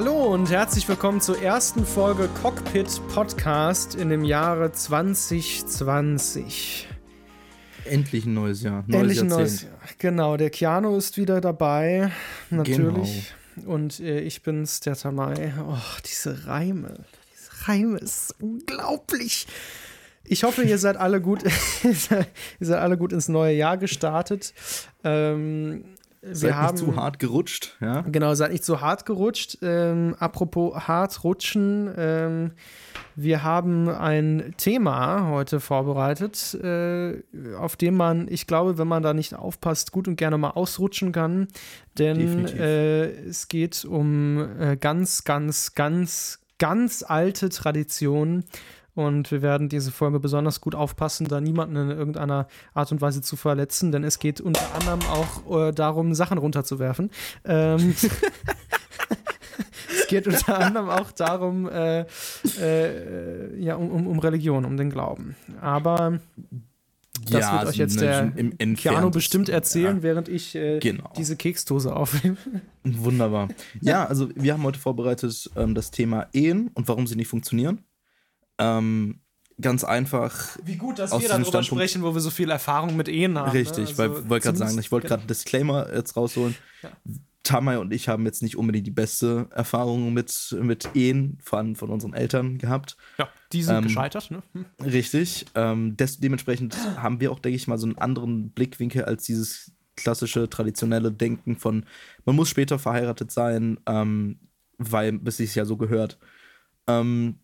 Hallo und herzlich willkommen zur ersten Folge Cockpit Podcast in dem Jahre 2020. Endlich ein neues Jahr. Neues Endlich ein neues Jahr. Genau, der Keanu ist wieder dabei, natürlich. Genau. Und äh, ich bin's, der Tamai. Oh, diese Reime. Diese Reime ist unglaublich. Ich hoffe, ihr seid alle gut, ihr seid alle gut ins neue Jahr gestartet. Ähm, Seid haben, nicht zu hart gerutscht, ja? Genau, seid nicht zu hart gerutscht. Ähm, apropos hart rutschen, ähm, wir haben ein Thema heute vorbereitet, äh, auf dem man, ich glaube, wenn man da nicht aufpasst, gut und gerne mal ausrutschen kann. Denn äh, es geht um äh, ganz, ganz, ganz, ganz alte Traditionen und wir werden diese Folge besonders gut aufpassen, da niemanden in irgendeiner Art und Weise zu verletzen, denn es geht unter anderem auch äh, darum, Sachen runterzuwerfen. Ähm, es geht unter anderem auch darum, äh, äh, ja, um, um, um, Religion, um den Glauben. Aber das ja, wird euch jetzt der Keanu bestimmt erzählen, ja. während ich äh, genau. diese Keksdose aufnehme. Wunderbar. Ja, also wir haben heute vorbereitet ähm, das Thema Ehen und warum sie nicht funktionieren. Ähm, ganz einfach. Wie gut, dass wir darüber sprechen, wo wir so viel Erfahrung mit Ehen haben. Richtig, ne? also weil wollte gerade sagen, ich wollte gerade einen Disclaimer jetzt rausholen. Ja. Tamay und ich haben jetzt nicht unbedingt die beste Erfahrung mit, mit Ehen, vor allem von unseren Eltern gehabt. Ja, die sind ähm, gescheitert, ne? Hm. Richtig. Ähm, des, dementsprechend haben wir auch, denke ich mal, so einen anderen Blickwinkel als dieses klassische, traditionelle Denken von, man muss später verheiratet sein, ähm, weil bis es ja so gehört. Ähm,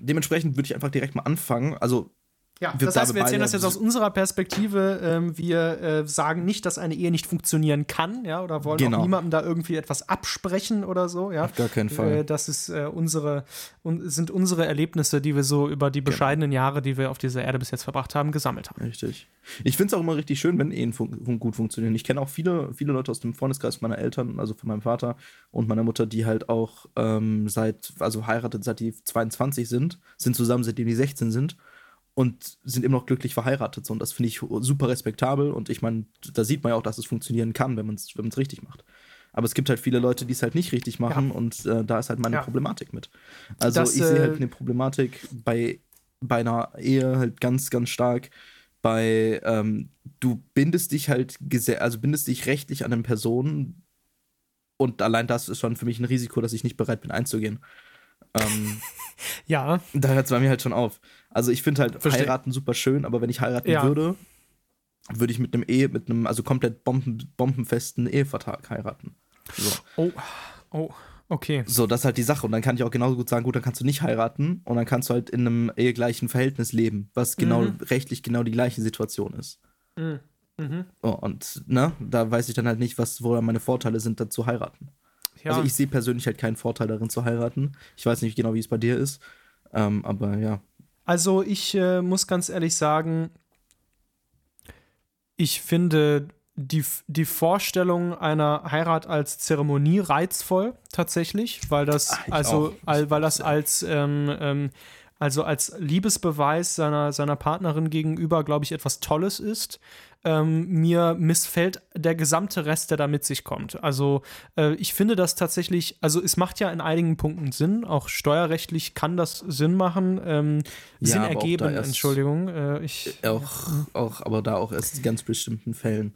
dementsprechend würde ich einfach direkt mal anfangen. Also ja, das heißt, wir erzählen das jetzt aus unserer Perspektive. Ähm, wir äh, sagen nicht, dass eine Ehe nicht funktionieren kann, ja, oder wollen genau. auch niemandem da irgendwie etwas absprechen oder so, ja. Auf gar keinen Fall. Äh, das ist äh, unsere, un sind unsere Erlebnisse, die wir so über die genau. bescheidenen genau. Jahre, die wir auf dieser Erde bis jetzt verbracht haben, gesammelt haben. Richtig. Ich finde es auch immer richtig schön, wenn Ehen fun gut funktionieren. Ich kenne auch viele, viele Leute aus dem Freundeskreis meiner Eltern, also von meinem Vater und meiner Mutter, die halt auch ähm, seit, also heiratet, seit die 22 sind, sind zusammen, seitdem die 16 sind und sind immer noch glücklich verheiratet. Und das finde ich super respektabel. Und ich meine, da sieht man ja auch, dass es funktionieren kann, wenn man es wenn richtig macht. Aber es gibt halt viele Leute, die es halt nicht richtig machen ja. und äh, da ist halt meine ja. Problematik mit. Also das, ich sehe halt äh, eine Problematik bei, bei einer Ehe halt ganz, ganz stark. Bei ähm, du bindest dich halt also bindest dich rechtlich an eine Person und allein das ist schon für mich ein Risiko, dass ich nicht bereit bin einzugehen. Ähm, ja. Da hört es bei mir halt schon auf. Also ich finde halt Versteh. heiraten super schön, aber wenn ich heiraten ja. würde, würde ich mit einem Ehe, mit einem, also komplett bomben, bombenfesten Ehevertrag heiraten. So. Oh, oh, okay. So, das ist halt die Sache. Und dann kann ich auch genauso gut sagen, gut, dann kannst du nicht heiraten und dann kannst du halt in einem ehegleichen Verhältnis leben, was genau mhm. rechtlich genau die gleiche Situation ist. Mhm. Mhm. Oh, und ne, da weiß ich dann halt nicht, was, wo meine Vorteile sind, da zu heiraten. Ja. Also ich sehe persönlich halt keinen Vorteil darin zu heiraten. Ich weiß nicht genau, wie es bei dir ist. Ähm, aber ja. Also ich äh, muss ganz ehrlich sagen, ich finde die, die Vorstellung einer Heirat als Zeremonie reizvoll tatsächlich, weil das Ach, also all, weil das als ähm, ähm, also als Liebesbeweis seiner, seiner Partnerin gegenüber, glaube ich, etwas Tolles ist ähm, mir missfällt der gesamte Rest, der da mit sich kommt. Also äh, ich finde das tatsächlich, also es macht ja in einigen Punkten Sinn, auch steuerrechtlich kann das Sinn machen, ähm, ja, Sinn ergeben, Entschuldigung. Äh, ich, auch, ja. auch, aber da auch erst in ganz bestimmten Fällen.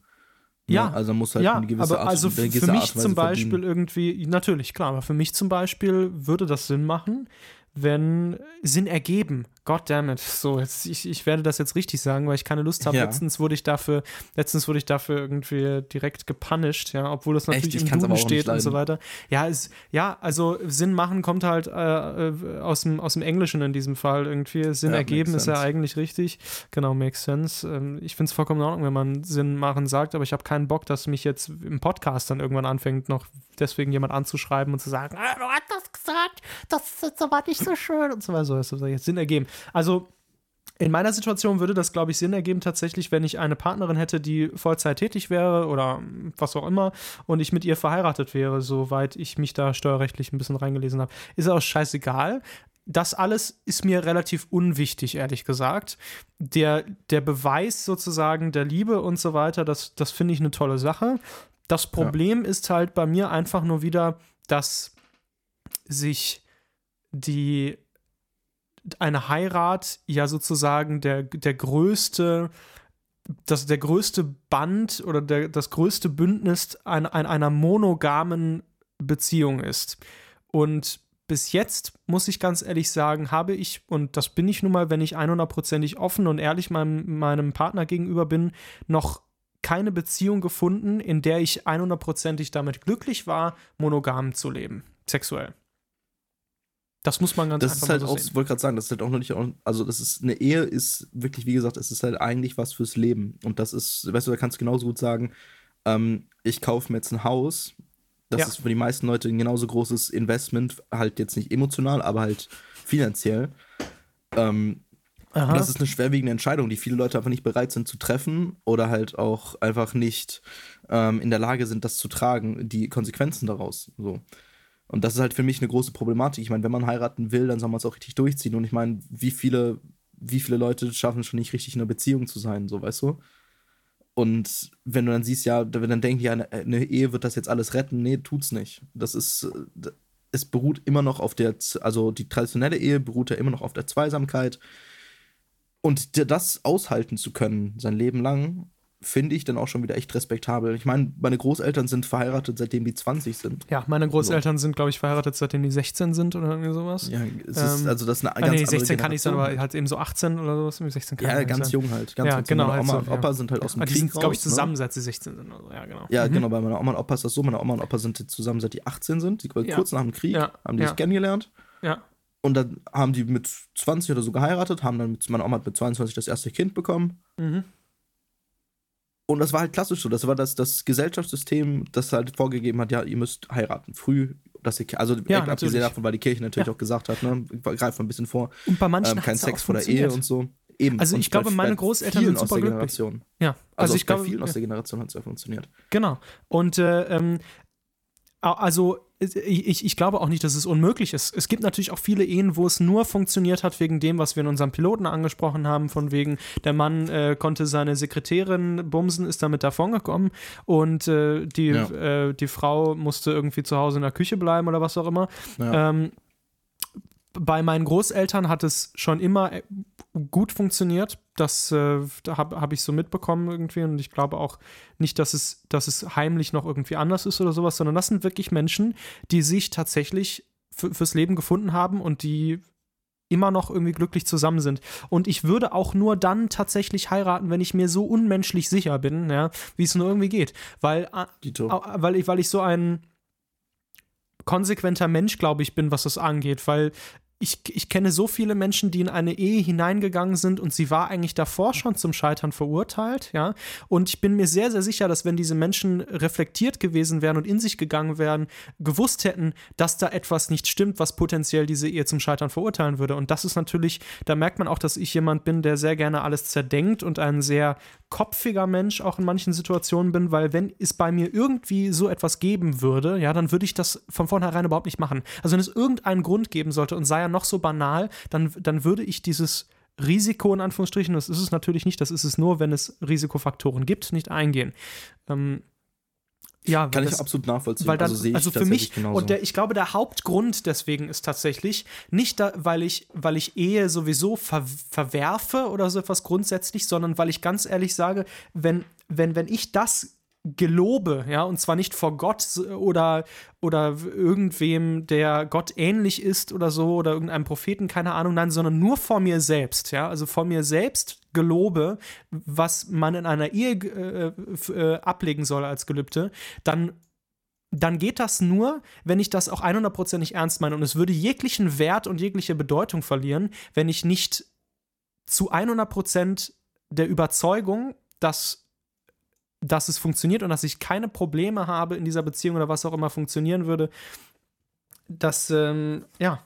Ne? Ja, also muss halt ja, eine gewisse aber Art, also für mich Art zum Beispiel verdienen. irgendwie, natürlich, klar, aber für mich zum Beispiel würde das Sinn machen, wenn Sinn ergeben Goddammit, so, jetzt, ich, ich werde das jetzt richtig sagen, weil ich keine Lust habe. Ja. Letztens wurde ich dafür, letztens wurde ich dafür irgendwie direkt gepunished, ja, obwohl das natürlich Echt? im Duden steht und so weiter. Ja, es, ja, also Sinn machen kommt halt äh, äh, aus, dem, aus dem Englischen in diesem Fall irgendwie. Sinn ja, ergeben ist ja eigentlich richtig. Genau, makes sense. Ähm, ich finde es vollkommen in Ordnung, wenn man Sinn machen sagt, aber ich habe keinen Bock, dass mich jetzt im Podcast dann irgendwann anfängt, noch deswegen jemand anzuschreiben und zu sagen, ah, du hast das gesagt, das ist jetzt aber nicht so schön und so weiter. So, das soll jetzt Sinn ergeben. Also in meiner Situation würde das, glaube ich, Sinn ergeben, tatsächlich, wenn ich eine Partnerin hätte, die Vollzeit tätig wäre oder was auch immer und ich mit ihr verheiratet wäre, soweit ich mich da steuerrechtlich ein bisschen reingelesen habe. Ist auch scheißegal. Das alles ist mir relativ unwichtig, ehrlich gesagt. Der, der Beweis sozusagen der Liebe und so weiter, das, das finde ich eine tolle Sache. Das Problem ja. ist halt bei mir einfach nur wieder, dass sich die eine Heirat ja sozusagen der, der größte das der größte Band oder der, das größte Bündnis an, an einer monogamen Beziehung ist. Und bis jetzt, muss ich ganz ehrlich sagen, habe ich, und das bin ich nun mal, wenn ich 100%ig offen und ehrlich meinem, meinem Partner gegenüber bin, noch keine Beziehung gefunden, in der ich 100%ig damit glücklich war, monogam zu leben, sexuell. Das muss man ganz das einfach ist halt so auch, Ich wollte gerade sagen, das ist halt auch noch nicht, also das ist, eine Ehe ist wirklich, wie gesagt, es ist halt eigentlich was fürs Leben. Und das ist, weißt du, da kannst du genauso gut sagen, ähm, ich kaufe mir jetzt ein Haus das ja. ist für die meisten Leute ein genauso großes Investment, halt jetzt nicht emotional, aber halt finanziell. Ähm, das ist eine schwerwiegende Entscheidung, die viele Leute einfach nicht bereit sind zu treffen oder halt auch einfach nicht ähm, in der Lage sind, das zu tragen, die Konsequenzen daraus. So. Und das ist halt für mich eine große Problematik. Ich meine, wenn man heiraten will, dann soll man es auch richtig durchziehen. Und ich meine, wie viele, wie viele Leute schaffen schon nicht richtig in einer Beziehung zu sein, so weißt du? Und wenn du dann siehst, ja, dann denken, ja, eine Ehe wird das jetzt alles retten, nee, tut's nicht. Das ist, es beruht immer noch auf der, also die traditionelle Ehe beruht ja immer noch auf der Zweisamkeit. Und das aushalten zu können, sein Leben lang, finde ich dann auch schon wieder echt respektabel. Ich meine, meine Großeltern sind verheiratet, seitdem die 20 sind. Ja, meine Großeltern so. sind, glaube ich, verheiratet, seitdem die 16 sind oder irgendwie sowas. Ja, es ist, ähm, also das ist eine ah, ganz nee, 16 kann ich sein, aber halt eben so 18 oder sowas. 16 kann ja, ganz sein. jung halt. Ganz ja, genau. Halt Oma so, und Opa ja. sind halt aus dem ja, Krieg Die sind, glaube ich, ne? zusammen, ne? seit sie 16 sind. Also, ja, genau. Ja, mhm. genau. Bei meiner Oma und Opa ist das so. Meine Oma und Opa sind zusammen, seit die 18 sind. Die, ja. Kurz nach dem Krieg haben die sich kennengelernt. Ja. Und dann haben die mit 20 oder so geheiratet, haben dann mit, meine Oma hat mit 22 das erste Kind bekommen. Mhm. Und das war halt klassisch so. Das war das, das Gesellschaftssystem, das halt vorgegeben hat, ja, ihr müsst heiraten. Früh, dass ihr, also ja, abgesehen davon, weil die Kirche natürlich ja. auch gesagt hat, ne, greift mal ein bisschen vor. Und bei manchen ähm, kein Sex vor der Ehe und so. Eben. Also ich glaube, meine Großeltern sind super aus der Generation. Ja, also, also ich glaube, vielen aus der Generation hat es ja funktioniert. Genau. Und äh, ähm, also ich, ich glaube auch nicht, dass es unmöglich ist. Es gibt natürlich auch viele Ehen, wo es nur funktioniert hat wegen dem, was wir in unserem Piloten angesprochen haben, von wegen, der Mann äh, konnte seine Sekretärin bumsen, ist damit davongekommen und äh, die, ja. äh, die Frau musste irgendwie zu Hause in der Küche bleiben oder was auch immer. Ja. Ähm, bei meinen Großeltern hat es schon immer äh, gut funktioniert. Das äh, habe hab ich so mitbekommen irgendwie. Und ich glaube auch nicht, dass es, dass es heimlich noch irgendwie anders ist oder sowas, sondern das sind wirklich Menschen, die sich tatsächlich fürs Leben gefunden haben und die immer noch irgendwie glücklich zusammen sind. Und ich würde auch nur dann tatsächlich heiraten, wenn ich mir so unmenschlich sicher bin, ja, wie es nur irgendwie geht. Weil, weil, ich, weil ich so ein konsequenter Mensch, glaube ich, bin, was das angeht, weil ich, ich kenne so viele Menschen, die in eine Ehe hineingegangen sind und sie war eigentlich davor schon zum Scheitern verurteilt, ja. Und ich bin mir sehr, sehr sicher, dass wenn diese Menschen reflektiert gewesen wären und in sich gegangen wären, gewusst hätten, dass da etwas nicht stimmt, was potenziell diese Ehe zum Scheitern verurteilen würde. Und das ist natürlich, da merkt man auch, dass ich jemand bin, der sehr gerne alles zerdenkt und ein sehr kopfiger Mensch auch in manchen Situationen bin, weil wenn es bei mir irgendwie so etwas geben würde, ja, dann würde ich das von vornherein überhaupt nicht machen. Also wenn es irgendeinen Grund geben sollte und sei er noch so banal, dann, dann würde ich dieses Risiko in Anführungsstrichen, das ist es natürlich nicht, das ist es nur, wenn es Risikofaktoren gibt, nicht eingehen. Ähm, ja, kann das, ich absolut nachvollziehen. Weil dann, also, also für mich genauso. und der, ich glaube, der Hauptgrund deswegen ist tatsächlich nicht, da, weil ich, weil ich Ehe sowieso ver, verwerfe oder so etwas grundsätzlich, sondern weil ich ganz ehrlich sage, wenn, wenn, wenn ich das gelobe, ja, und zwar nicht vor Gott oder, oder irgendwem, der Gott ähnlich ist oder so, oder irgendeinem Propheten, keine Ahnung, nein, sondern nur vor mir selbst, ja, also vor mir selbst gelobe, was man in einer Ehe äh, äh, ablegen soll als Gelübde, dann dann geht das nur, wenn ich das auch 100%ig ernst meine. Und es würde jeglichen Wert und jegliche Bedeutung verlieren, wenn ich nicht zu 100% der Überzeugung, dass dass es funktioniert und dass ich keine Probleme habe in dieser Beziehung oder was auch immer funktionieren würde, dass, ähm, ja,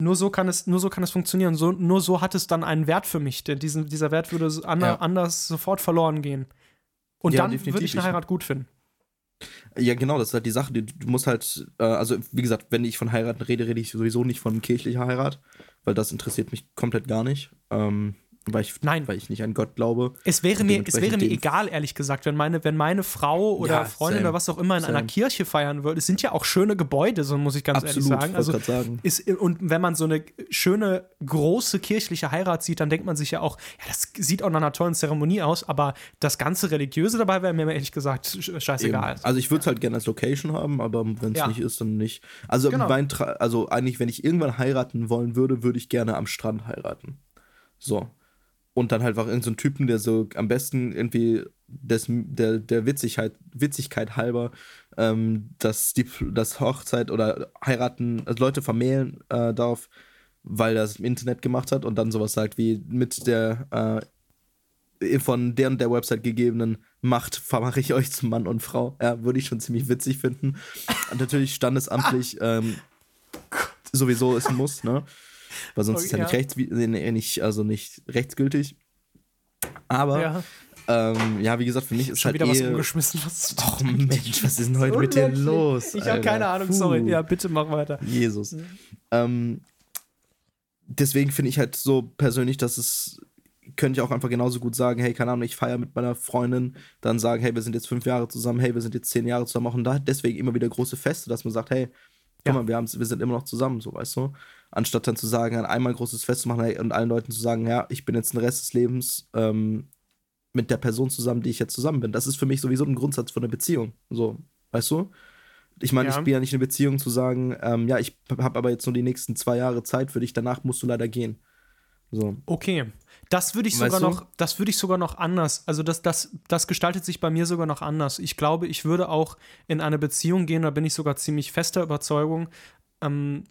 nur so kann es, nur so kann es funktionieren. So, nur so hat es dann einen Wert für mich. Denn diesen, dieser Wert würde an, ja. anders sofort verloren gehen. Und ja, dann würde ich eine Heirat gut finden. Ja, genau, das ist halt die Sache. Du, du musst halt, äh, also wie gesagt, wenn ich von heiraten rede, rede ich sowieso nicht von kirchlicher Heirat, weil das interessiert mich komplett gar nicht. Ähm, weil ich, Nein. weil ich nicht an Gott glaube. Es wäre mir, es wäre mir egal, ehrlich gesagt, wenn meine, wenn meine Frau oder ja, Freundin same, oder was auch immer in same. einer Kirche feiern würde. Es sind ja auch schöne Gebäude, so muss ich ganz Absolut, ehrlich sagen. Also, sagen. Ist, und wenn man so eine schöne, große kirchliche Heirat sieht, dann denkt man sich ja auch, ja, das sieht auch nach einer tollen Zeremonie aus, aber das ganze Religiöse dabei wäre mir ehrlich gesagt scheißegal. Eben. Also ich würde es halt gerne als Location haben, aber wenn es ja. nicht ist, dann nicht. Also, genau. mein also eigentlich, wenn ich irgendwann heiraten wollen würde, würde ich gerne am Strand heiraten. So und dann halt einfach irgendeinen so Typen, der so am besten irgendwie des, der, der Witzigkeit, Witzigkeit halber ähm, dass die das Hochzeit oder heiraten, also Leute vermählen äh, darf, weil er es im Internet gemacht hat und dann sowas sagt wie mit der äh, von der und der Website gegebenen Macht vermache ich euch zum Mann und Frau. Ja, würde ich schon ziemlich witzig finden. Und natürlich standesamtlich ähm, sowieso ist ein Muss, ne? Weil sonst okay, ist ja, nicht rechts, nicht, also nicht rechtsgültig. Aber ja. Ähm, ja, wie gesagt, für mich ist Schon halt wieder was umgeschmissen. Was oh Mensch, was ist denn heute mit dir los? Ich habe keine Ahnung, Puh. sorry. Ja, bitte mach weiter. Jesus. Mhm. Ähm, deswegen finde ich halt so persönlich, dass es könnte ich auch einfach genauso gut sagen, hey, keine Ahnung, ich feiere mit meiner Freundin, dann sagen, hey, wir sind jetzt fünf Jahre zusammen, hey, wir sind jetzt zehn Jahre zusammen, machen da deswegen immer wieder große Feste, dass man sagt, hey, guck ja. mal, wir, wir sind immer noch zusammen, so, weißt du? anstatt dann zu sagen, an einmal ein großes Fest zu machen und allen Leuten zu sagen, ja, ich bin jetzt den Rest des Lebens ähm, mit der Person zusammen, die ich jetzt zusammen bin. Das ist für mich sowieso ein Grundsatz von einer Beziehung. So, weißt du? Ich meine, ja. ich bin ja nicht in einer Beziehung zu sagen, ähm, ja, ich habe aber jetzt nur die nächsten zwei Jahre Zeit für dich, danach musst du leider gehen. So. Okay. Das würde ich sogar noch, das würde ich sogar noch anders. Also das, das, das gestaltet sich bei mir sogar noch anders. Ich glaube, ich würde auch in eine Beziehung gehen, da bin ich sogar ziemlich fester Überzeugung, ähm,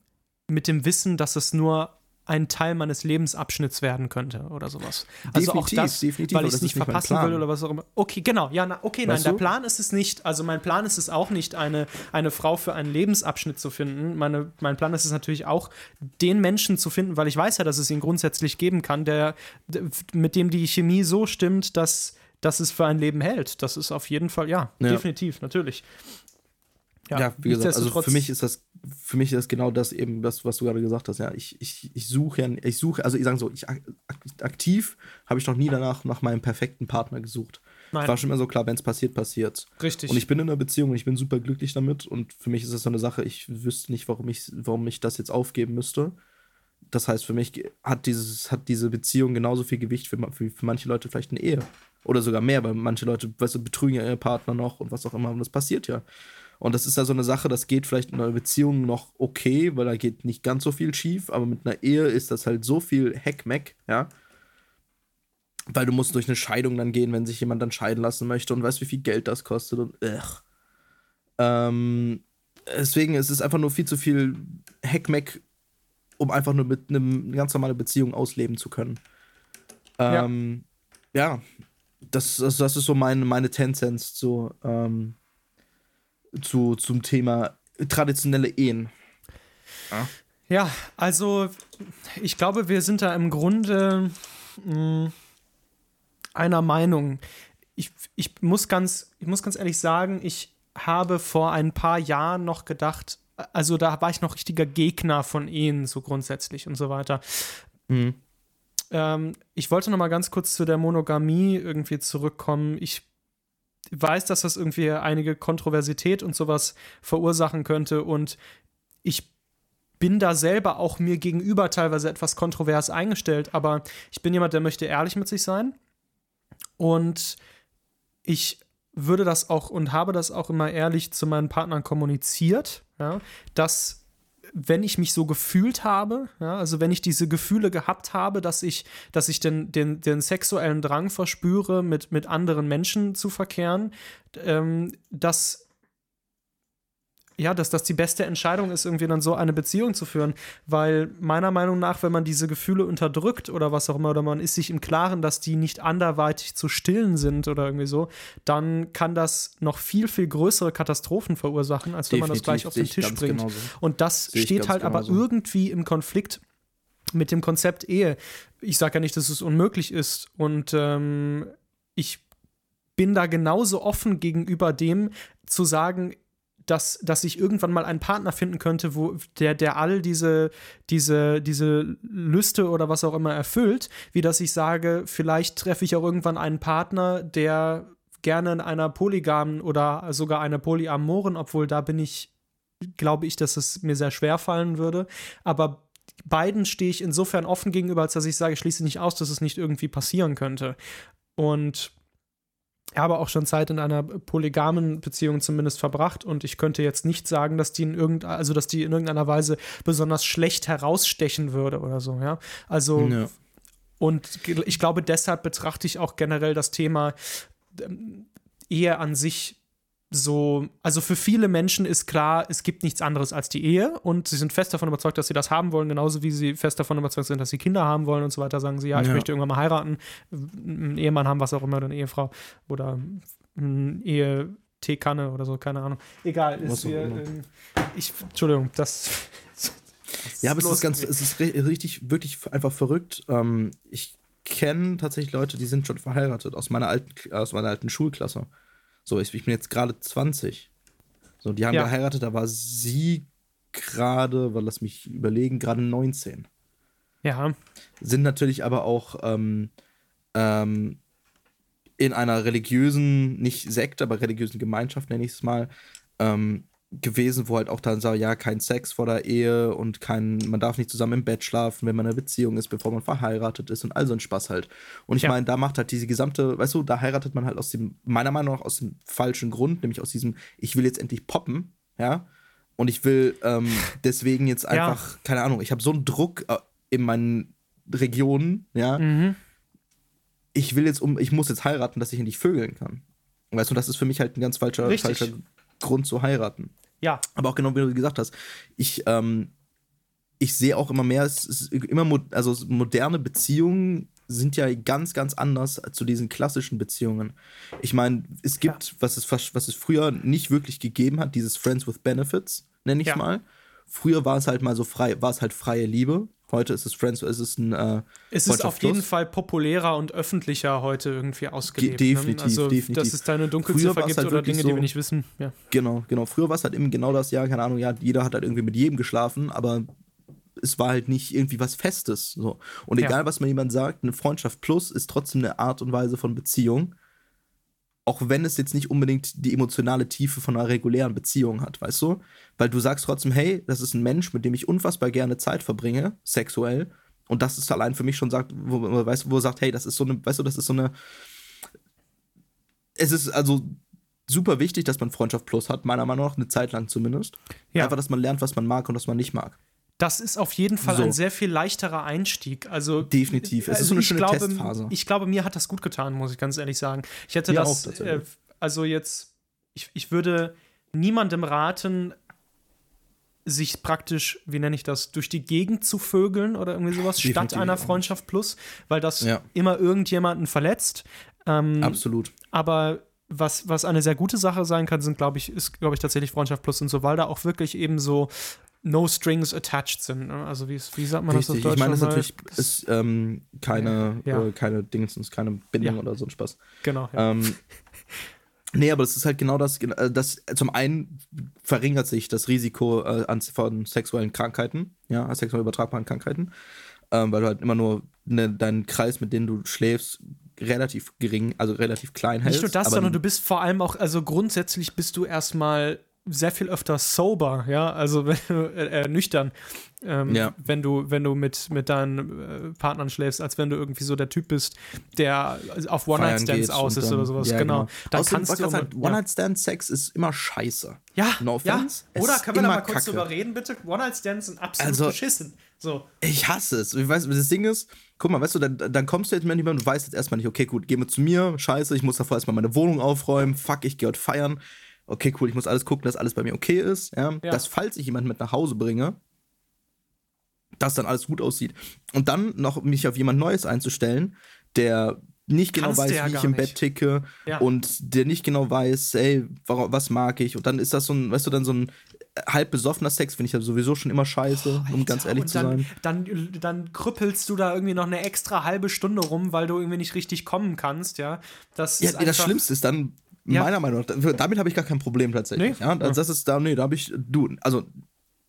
mit dem Wissen, dass es nur ein Teil meines Lebensabschnitts werden könnte oder sowas. Also definitiv, auch das, definitiv, weil ich es nicht verpassen will oder was auch immer. Okay, genau, ja, na, okay, weißt nein, du? der Plan ist es nicht, also mein Plan ist es auch nicht, eine, eine Frau für einen Lebensabschnitt zu finden. Meine, mein Plan ist es natürlich auch, den Menschen zu finden, weil ich weiß ja, dass es ihn grundsätzlich geben kann, der, mit dem die Chemie so stimmt, dass, dass es für ein Leben hält. Das ist auf jeden Fall, ja, ja. definitiv, natürlich. Ja, ja, wie gesagt, also für mich ist das, für mich ist das genau das eben, das, was du gerade gesagt hast. Ja, ich, ich, ich suche ja, ich suche, also ich sage so, ich aktiv habe ich noch nie danach nach meinem perfekten Partner gesucht. Nein. Es war schon immer so klar, wenn es passiert, passiert. Richtig. Und ich bin in einer Beziehung und ich bin super glücklich damit. Und für mich ist das so eine Sache, ich wüsste nicht, warum ich, warum ich das jetzt aufgeben müsste. Das heißt, für mich hat, dieses, hat diese Beziehung genauso viel Gewicht für, für, für manche Leute vielleicht eine Ehe. Oder sogar mehr, weil manche Leute, weißt du, betrügen ja ihre Partner noch und was auch immer. Und das passiert ja. Und das ist ja so eine Sache, das geht vielleicht in einer Beziehung noch okay, weil da geht nicht ganz so viel schief, aber mit einer Ehe ist das halt so viel Heckmeck, ja. Weil du musst durch eine Scheidung dann gehen, wenn sich jemand dann scheiden lassen möchte und weißt, wie viel Geld das kostet und ugh. Ähm, deswegen ist es einfach nur viel zu viel Heckmeck, um einfach nur mit einem ganz normale Beziehung ausleben zu können. Ähm, ja. ja. Das, das, das ist so meine, meine Tendenz zu, ähm, zu, zum Thema traditionelle Ehen. Ja. ja, also ich glaube, wir sind da im Grunde mh, mm, einer Meinung. Ich, ich, muss ganz, ich muss ganz ehrlich sagen, ich habe vor ein paar Jahren noch gedacht, also da war ich noch richtiger Gegner von Ehen, so grundsätzlich und so weiter. Mhm. Ähm, ich wollte noch mal ganz kurz zu der Monogamie irgendwie zurückkommen. Ich weiß, dass das irgendwie einige Kontroversität und sowas verursachen könnte und ich bin da selber auch mir gegenüber teilweise etwas kontrovers eingestellt, aber ich bin jemand, der möchte ehrlich mit sich sein und ich würde das auch und habe das auch immer ehrlich zu meinen Partnern kommuniziert, ja, dass wenn ich mich so gefühlt habe, ja, also wenn ich diese Gefühle gehabt habe, dass ich, dass ich den, den, den sexuellen Drang verspüre, mit, mit anderen Menschen zu verkehren, ähm, dass ja, dass das die beste Entscheidung ist, irgendwie dann so eine Beziehung zu führen. Weil meiner Meinung nach, wenn man diese Gefühle unterdrückt oder was auch immer, oder man ist sich im Klaren, dass die nicht anderweitig zu stillen sind oder irgendwie so, dann kann das noch viel, viel größere Katastrophen verursachen, als wenn man das gleich auf den Tisch bringt. Genauso. Und das steht halt genauso. aber irgendwie im Konflikt mit dem Konzept Ehe. Ich sage ja nicht, dass es unmöglich ist. Und ähm, ich bin da genauso offen gegenüber dem, zu sagen, dass, dass ich irgendwann mal einen Partner finden könnte, wo der, der all diese, diese, diese Lüste oder was auch immer erfüllt, wie dass ich sage, vielleicht treffe ich auch irgendwann einen Partner, der gerne in einer polygamen oder sogar einer polyamoren, obwohl da bin ich, glaube ich, dass es mir sehr schwer fallen würde. Aber beiden stehe ich insofern offen gegenüber, als dass ich sage, ich schließe nicht aus, dass es nicht irgendwie passieren könnte. Und habe auch schon Zeit in einer polygamen Beziehung zumindest verbracht und ich könnte jetzt nicht sagen, dass die in irgend, also dass die in irgendeiner Weise besonders schlecht herausstechen würde oder so, ja. Also ja. und ich glaube, deshalb betrachte ich auch generell das Thema ähm, Ehe an sich so, also für viele Menschen ist klar, es gibt nichts anderes als die Ehe und sie sind fest davon überzeugt, dass sie das haben wollen, genauso wie sie fest davon überzeugt sind, dass sie Kinder haben wollen und so weiter. Sagen sie, ja, ich ja. möchte irgendwann mal heiraten, einen Ehemann haben, was auch immer, eine Ehefrau oder eine Ehe-Teekanne oder so, keine Ahnung. Egal, ist hier, ähm, ich, Entschuldigung, das. ja, aber es ist ganz, es ist richtig, wirklich einfach verrückt. Ähm, ich kenne tatsächlich Leute, die sind schon verheiratet aus meiner alten, aus meiner alten Schulklasse. So, ich, ich bin jetzt gerade 20. So, die haben ja. geheiratet, da war sie gerade, weil lass mich überlegen, gerade 19. Ja. Sind natürlich aber auch ähm, ähm, in einer religiösen, nicht Sekt, aber religiösen Gemeinschaft, nenne ich es mal, ähm, gewesen, wo halt auch dann sagt, ja, kein Sex vor der Ehe und kein, man darf nicht zusammen im Bett schlafen, wenn man in einer Beziehung ist, bevor man verheiratet ist und all so ein Spaß halt. Und ich ja. meine, da macht halt diese gesamte, weißt du, da heiratet man halt aus dem, meiner Meinung nach aus dem falschen Grund, nämlich aus diesem, ich will jetzt endlich poppen, ja, und ich will ähm, deswegen jetzt einfach, ja. keine Ahnung, ich habe so einen Druck äh, in meinen Regionen, ja, mhm. ich will jetzt um, ich muss jetzt heiraten, dass ich endlich vögeln kann. Weißt du, das ist für mich halt ein ganz falscher, falscher Grund zu heiraten. Ja. Aber auch genau wie du gesagt hast, ich, ähm, ich sehe auch immer mehr, es ist immer, mo also moderne Beziehungen sind ja ganz, ganz anders zu diesen klassischen Beziehungen. Ich meine, es gibt, ja. was, es, was es früher nicht wirklich gegeben hat, dieses Friends with Benefits, nenne ich es ja. mal. Früher war es halt mal so frei, war es halt freie Liebe. Heute ist es Friends, ist es ein. Äh, es ist auf jeden Fall populärer und öffentlicher heute irgendwie ausgelebt. De definitiv, ne? also, definitiv. Dass es da eine Dunkelziffer gibt halt oder Dinge, so, die wir nicht wissen. Ja. Genau, genau. Früher war es halt eben genau das Jahr, keine Ahnung, ja, jeder hat halt irgendwie mit jedem geschlafen, aber es war halt nicht irgendwie was Festes. So. Und egal, ja. was mir jemand sagt, eine Freundschaft plus ist trotzdem eine Art und Weise von Beziehung auch wenn es jetzt nicht unbedingt die emotionale Tiefe von einer regulären Beziehung hat, weißt du? Weil du sagst trotzdem, hey, das ist ein Mensch, mit dem ich unfassbar gerne Zeit verbringe, sexuell. Und das ist allein für mich schon sagt, wo, weißt du, wo sagt, hey, das ist so eine, weißt du, das ist so eine. Es ist also super wichtig, dass man Freundschaft Plus hat, meiner Meinung nach, eine Zeit lang zumindest. Ja. Einfach, dass man lernt, was man mag und was man nicht mag. Das ist auf jeden Fall so. ein sehr viel leichterer Einstieg. Also definitiv. Es ist so eine schöne glaube, Testphase. Ich glaube, mir hat das gut getan, muss ich ganz ehrlich sagen. Ich hätte mir das, auch, äh, also jetzt, ich, ich würde niemandem raten, sich praktisch, wie nenne ich das, durch die Gegend zu vögeln oder irgendwie sowas, Definitiv statt einer Freundschaft plus, weil das ja. immer irgendjemanden verletzt. Ähm, Absolut. Aber was, was eine sehr gute Sache sein kann, sind, glaube ich, ist, glaube ich, tatsächlich Freundschaft plus und so, weil da auch wirklich eben so no strings attached sind. Ne? Also wie, wie sagt man Richtig. das auf Deutsch? Ich meine, das natürlich ist ähm, keine, ja. äh, keine Dingsens, keine Bindung ja. oder so ein Spaß. Genau. Ja. Ähm, nee, aber das ist halt genau das, äh, das zum einen verringert sich das Risiko äh, an, von sexuellen Krankheiten, ja, sexuell übertragbaren Krankheiten, ähm, weil du halt immer nur ne, deinen Kreis, mit dem du schläfst, relativ gering, also relativ klein hältst. Nicht nur das, sondern du bist vor allem auch, also grundsätzlich bist du erstmal sehr viel öfter sober, ja, also wenn du, äh, nüchtern, ähm, ja. wenn du, wenn du mit, mit deinen äh, Partnern schläfst, als wenn du irgendwie so der Typ bist, der auf One-Night-Stands aus ist oder sowas, ja, genau. genau. Dann Außerdem, kannst du halt, One-Night-Stand-Sex ist immer scheiße. Ja, no offense. Ja. Oder können wir da mal kurz Kacke. drüber reden, bitte? One-Night-Stands sind absolut also, beschissen. So. Ich hasse es. Ich weiß, das Ding ist, guck mal, weißt du, dann, dann kommst du jetzt mit jemandem, du weißt jetzt erstmal nicht, okay, gut, geh mal zu mir, scheiße, ich muss davor erstmal meine Wohnung aufräumen, fuck, ich geh heute feiern okay, cool, ich muss alles gucken, dass alles bei mir okay ist. Ja? ja. Dass, falls ich jemanden mit nach Hause bringe, dass dann alles gut aussieht. Und dann noch mich auf jemand Neues einzustellen, der nicht genau Kannst weiß, ja wie ich im nicht. Bett ticke ja. und der nicht genau weiß, ey, was mag ich. Und dann ist das so ein, weißt du, dann so ein halb besoffener Sex finde ich ja sowieso schon immer scheiße, oh, um ganz ehrlich zu dann, sein. Dann, dann krüppelst du da irgendwie noch eine extra halbe Stunde rum, weil du irgendwie nicht richtig kommen kannst, ja. Das ja, das Schlimmste ist dann, Ja. Meiner Meinung nach. Damit habe ich gar kein Problem tatsächlich. Nee? Ja? Also das ist da, nee, da habe ich, du, also,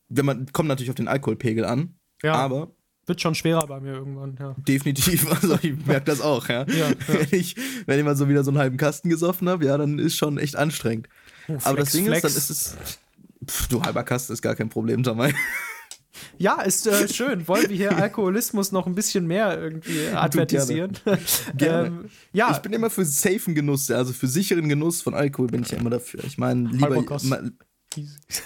wenn man, kommt natürlich auf den Alkoholpegel an, ja. aber. Wird schon schwerer bei mir irgendwann, ja. Definitiv, also ich merke das auch, ja. ja, ja. Wenn, ich, wenn ich mal so wieder so einen halben Kasten gesoffen habe, ja, dann ist schon echt anstrengend. Oh, Flex, aber das Ding Flex. ist, dann ist es. Pff, du halber Kasten ist gar kein Problem, Jamal. Ja, ist äh, schön. Wollen wir hier Alkoholismus noch ein bisschen mehr irgendwie advertisieren? Gerne. Gerne. ähm, ja. Ich bin immer für safen Genuss, also für sicheren Genuss von Alkohol bin ich ja immer dafür. Ich meine, lieber.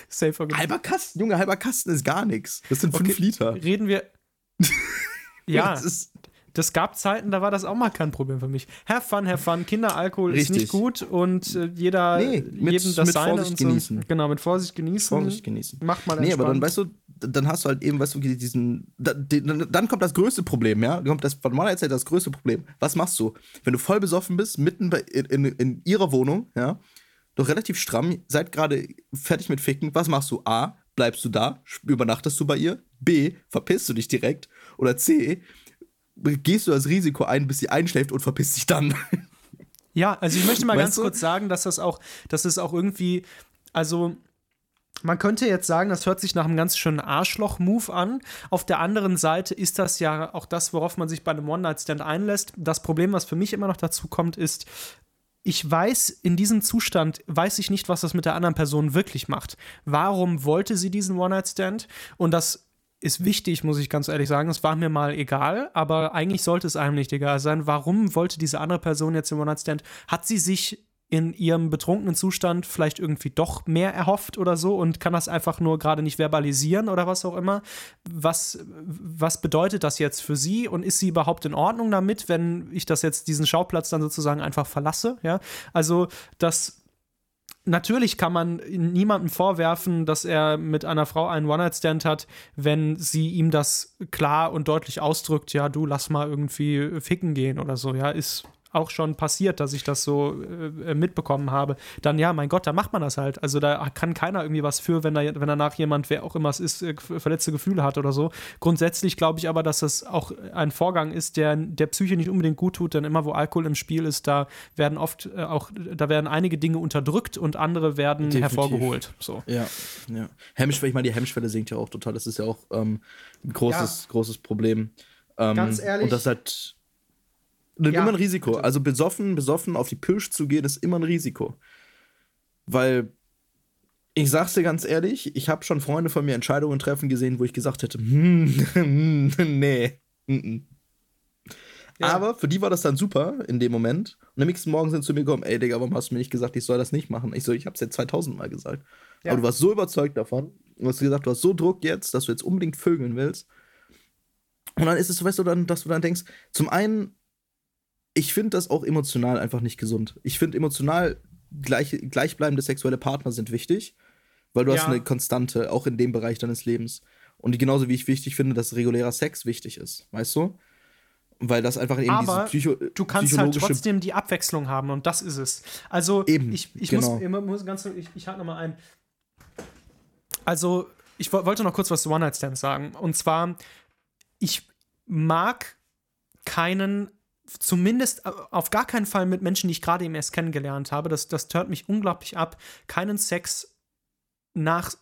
Safer Genuss. Halber Kasten, Junge, halber Kasten ist gar nichts. Das sind okay, fünf Liter. Reden wir. ja. das ist das gab Zeiten, da war das auch mal kein Problem für mich. Have fun, have fun. Kinderalkohol Richtig. ist nicht gut und äh, jeder nee, mit, jedem das mit seine Vorsicht so. genießen. Genau, mit Vorsicht genießen. Vorsicht genießen. Macht mal Nee, aber dann weißt du, dann hast du halt eben, weißt du, diesen. Dann, dann kommt das größte Problem, ja? Dann kommt das von meiner erzählt das größte Problem. Was machst du? Wenn du voll besoffen bist, mitten bei, in, in, in ihrer Wohnung, ja? Doch relativ stramm, seid gerade fertig mit Ficken, was machst du? A, bleibst du da, übernachtest du bei ihr? B, verpisst du dich direkt? Oder C, gehst du das Risiko ein, bis sie einschläft und verpisst dich dann. Ja, also ich möchte mal weißt ganz du? kurz sagen, dass das auch, dass es auch irgendwie, also man könnte jetzt sagen, das hört sich nach einem ganz schönen Arschloch-Move an. Auf der anderen Seite ist das ja auch das, worauf man sich bei einem One-Night-Stand einlässt. Das Problem, was für mich immer noch dazu kommt, ist, ich weiß, in diesem Zustand weiß ich nicht, was das mit der anderen Person wirklich macht. Warum wollte sie diesen One-Night-Stand? Und das ist wichtig, muss ich ganz ehrlich sagen. Es war mir mal egal, aber eigentlich sollte es einem nicht egal sein. Warum wollte diese andere Person jetzt im One-Night-Stand? Hat sie sich in ihrem betrunkenen Zustand vielleicht irgendwie doch mehr erhofft oder so und kann das einfach nur gerade nicht verbalisieren oder was auch immer. Was, was bedeutet das jetzt für sie und ist sie überhaupt in Ordnung damit, wenn ich das jetzt diesen Schauplatz dann sozusagen einfach verlasse? Ja, also das natürlich kann man niemandem vorwerfen, dass er mit einer Frau einen One-Night-Stand hat, wenn sie ihm das klar und deutlich ausdrückt, ja, du lass mal irgendwie ficken gehen oder so, ja, ist auch schon passiert, dass ich das so äh, mitbekommen habe, dann ja, mein Gott, da macht man das halt. Also da kann keiner irgendwie was für, wenn, da, wenn danach jemand, wer auch immer es ist, äh, verletzte Gefühle hat oder so. Grundsätzlich glaube ich aber, dass das auch ein Vorgang ist, der der Psyche nicht unbedingt gut tut, denn immer wo Alkohol im Spiel ist, da werden oft äh, auch, da werden einige Dinge unterdrückt und andere werden Definitiv. hervorgeholt. So. Ja, ja. Hemmschwelle, ich meine, die Hemmschwelle sinkt ja auch total. Das ist ja auch ähm, ein großes, ja. großes Problem. Ähm, Ganz ehrlich. Und das hat ja, immer ein Risiko. Bitte. Also besoffen, besoffen auf die Pirsch zu gehen, ist immer ein Risiko. Weil ich sag's dir ganz ehrlich, ich habe schon Freunde von mir Entscheidungen treffen gesehen, wo ich gesagt hätte, hm, nee. Mm ja. Aber für die war das dann super in dem Moment. Und am nächsten Morgen sind sie zu mir gekommen, ey Digga, warum hast du mir nicht gesagt, ich soll das nicht machen? Ich so, ich hab's jetzt 2000 Mal gesagt. Ja. Aber du warst so überzeugt davon. Du hast gesagt, du hast so Druck jetzt, dass du jetzt unbedingt vögeln willst. Und dann ist es, weißt du, dann, dass du dann denkst, zum einen ich finde das auch emotional einfach nicht gesund. Ich finde emotional gleich, gleichbleibende sexuelle Partner sind wichtig, weil du ja. hast eine Konstante, auch in dem Bereich deines Lebens. Und genauso wie ich wichtig finde, dass regulärer Sex wichtig ist, weißt du? Weil das einfach eben Aber diese Psycho du kannst halt trotzdem die Abwechslung haben und das ist es. Also eben, ich, ich genau. muss, muss ganz, ich, ich halte nochmal ein. Also ich wollte noch kurz was zu One-Night-Stands sagen. Und zwar, ich mag keinen zumindest äh, auf gar keinen Fall mit Menschen, die ich gerade eben erst kennengelernt habe. Das, das tört mich unglaublich ab. Keinen Sex nach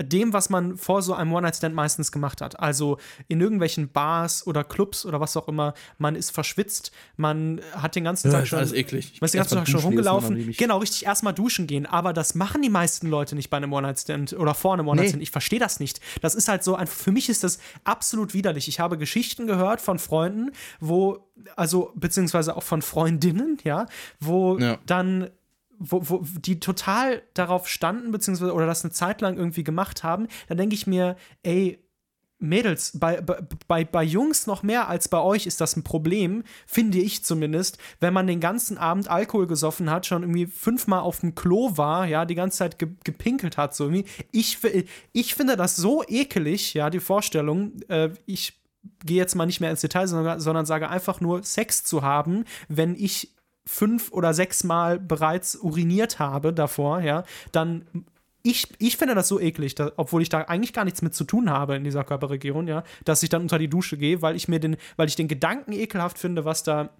dem, was man vor so einem One-Night-Stand meistens gemacht hat. Also in irgendwelchen Bars oder Clubs oder was auch immer, man ist verschwitzt, man hat den ganzen ja, Tag schon. Alles eklig. Man ist den ganzen Tag schon rumgelaufen. Genau, richtig, erstmal duschen gehen. Aber das machen die meisten Leute nicht bei einem One-Night-Stand oder vor einem One-Night-Stand. Nee. Ich verstehe das nicht. Das ist halt so ein, für mich ist das absolut widerlich. Ich habe Geschichten gehört von Freunden, wo, also, beziehungsweise auch von Freundinnen, ja, wo ja. dann wo, wo die total darauf standen, beziehungsweise oder das eine Zeit lang irgendwie gemacht haben, dann denke ich mir, ey, Mädels, bei, bei, bei Jungs noch mehr als bei euch ist das ein Problem, finde ich zumindest, wenn man den ganzen Abend Alkohol gesoffen hat, schon irgendwie fünfmal auf dem Klo war, ja, die ganze Zeit ge gepinkelt hat, so irgendwie. Ich, ich finde das so ekelig, ja, die Vorstellung. Äh, ich gehe jetzt mal nicht mehr ins Detail, sondern, sondern sage einfach nur, Sex zu haben, wenn ich fünf oder sechs Mal bereits uriniert habe davor, ja, dann ich, ich finde das so eklig, da, obwohl ich da eigentlich gar nichts mit zu tun habe in dieser Körperregion, ja, dass ich dann unter die Dusche gehe, weil ich mir den, weil ich den Gedanken ekelhaft finde, was da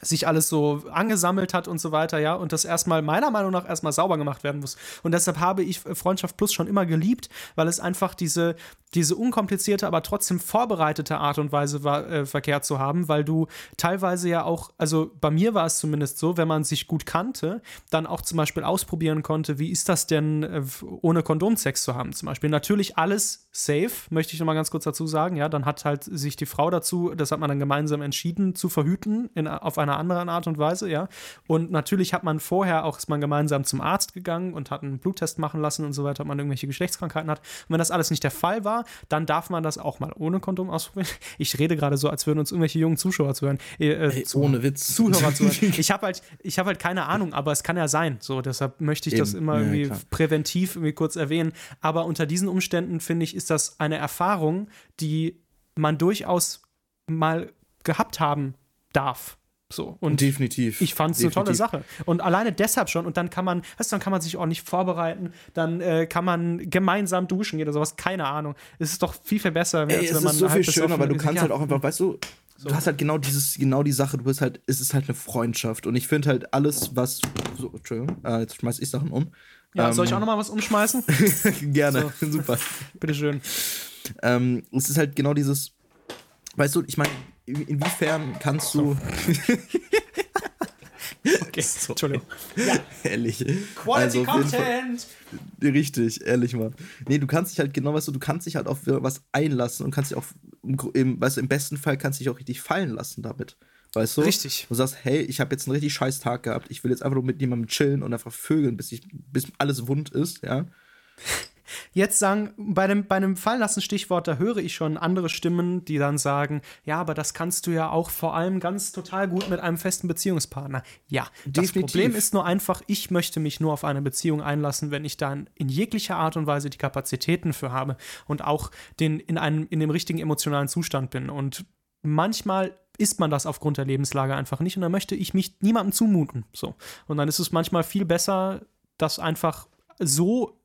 sich alles so angesammelt hat und so weiter, ja, und das erstmal meiner Meinung nach erstmal sauber gemacht werden muss. Und deshalb habe ich Freundschaft Plus schon immer geliebt, weil es einfach diese, diese unkomplizierte, aber trotzdem vorbereitete Art und Weise war, äh, Verkehr zu haben, weil du teilweise ja auch, also bei mir war es zumindest so, wenn man sich gut kannte, dann auch zum Beispiel ausprobieren konnte, wie ist das denn, äh, ohne Kondomsex zu haben, zum Beispiel. Natürlich alles safe, möchte ich nochmal ganz kurz dazu sagen, ja, dann hat halt sich die Frau dazu, das hat man dann gemeinsam entschieden, zu verhüten, in, auf einer anderen Art und Weise, ja. Und natürlich hat man vorher auch, ist man gemeinsam zum Arzt gegangen und hat einen Bluttest machen lassen und so weiter, ob man irgendwelche Geschlechtskrankheiten hat. Und wenn das alles nicht der Fall war, dann darf man das auch mal ohne Kondom ausprobieren. Ich rede gerade so, als würden uns irgendwelche jungen Zuschauer zuhören. Äh, äh Ey, zu, ohne Witz. Zuhörer zuhören. Ich habe halt, hab halt keine Ahnung, aber es kann ja sein. So, deshalb möchte ich Eben. das immer ja, irgendwie klar. präventiv irgendwie kurz erwähnen. Aber unter diesen Umständen, finde ich, ist das eine Erfahrung, die man durchaus mal gehabt haben darf. So, und definitiv. Ich fand es eine tolle Sache. Und alleine deshalb schon, und dann kann man, weißt du, dann kann man sich auch nicht vorbereiten, dann äh, kann man gemeinsam duschen gehen oder sowas, keine Ahnung. Es ist doch viel, viel besser, Ey, als wenn man. Es ist so halt viel schöner, weil du kannst ja. halt auch einfach, weißt du, so. du hast halt genau dieses, genau die Sache, du bist halt, es ist halt eine Freundschaft. Und ich finde halt alles, was. So, Entschuldigung, äh, jetzt schmeiß ich Sachen um. Ja, ähm, soll ich ähm, auch nochmal was umschmeißen? Gerne, so. super. Bitteschön. Ähm, es ist halt genau dieses, weißt du, ich meine, inwiefern kannst du. okay, so, Entschuldigung. Ja. Ehrlich. Quality also, Content! Richtig, ehrlich, Mann. Nee, du kannst dich halt genau, weißt du, du kannst dich halt auf was einlassen und kannst dich auch, im, weißt du, im besten Fall kannst dich auch richtig fallen lassen damit. Weißt du? Richtig. Du sagst, hey, ich habe jetzt einen richtig scheiß Tag gehabt. Ich will jetzt einfach nur mit jemandem chillen und einfach vögeln, bis, ich, bis alles wund ist, ja. Jetzt sagen, bei dem, bei einem fallenlassen Stichwort, da höre ich schon andere Stimmen, die dann sagen, ja, aber das kannst du ja auch vor allem ganz total gut mit einem festen Beziehungspartner. Ja, Definitiv. das Problem ist nur einfach, ich möchte mich nur auf eine Beziehung einlassen, wenn ich dann in jeglicher Art und Weise die Kapazitäten für habe und auch den, in, einem, in dem richtigen emotionalen Zustand bin. Und manchmal ist man das aufgrund der Lebenslage einfach nicht und dann möchte ich mich niemandem zumuten. So. Und dann ist es manchmal viel besser, das einfach so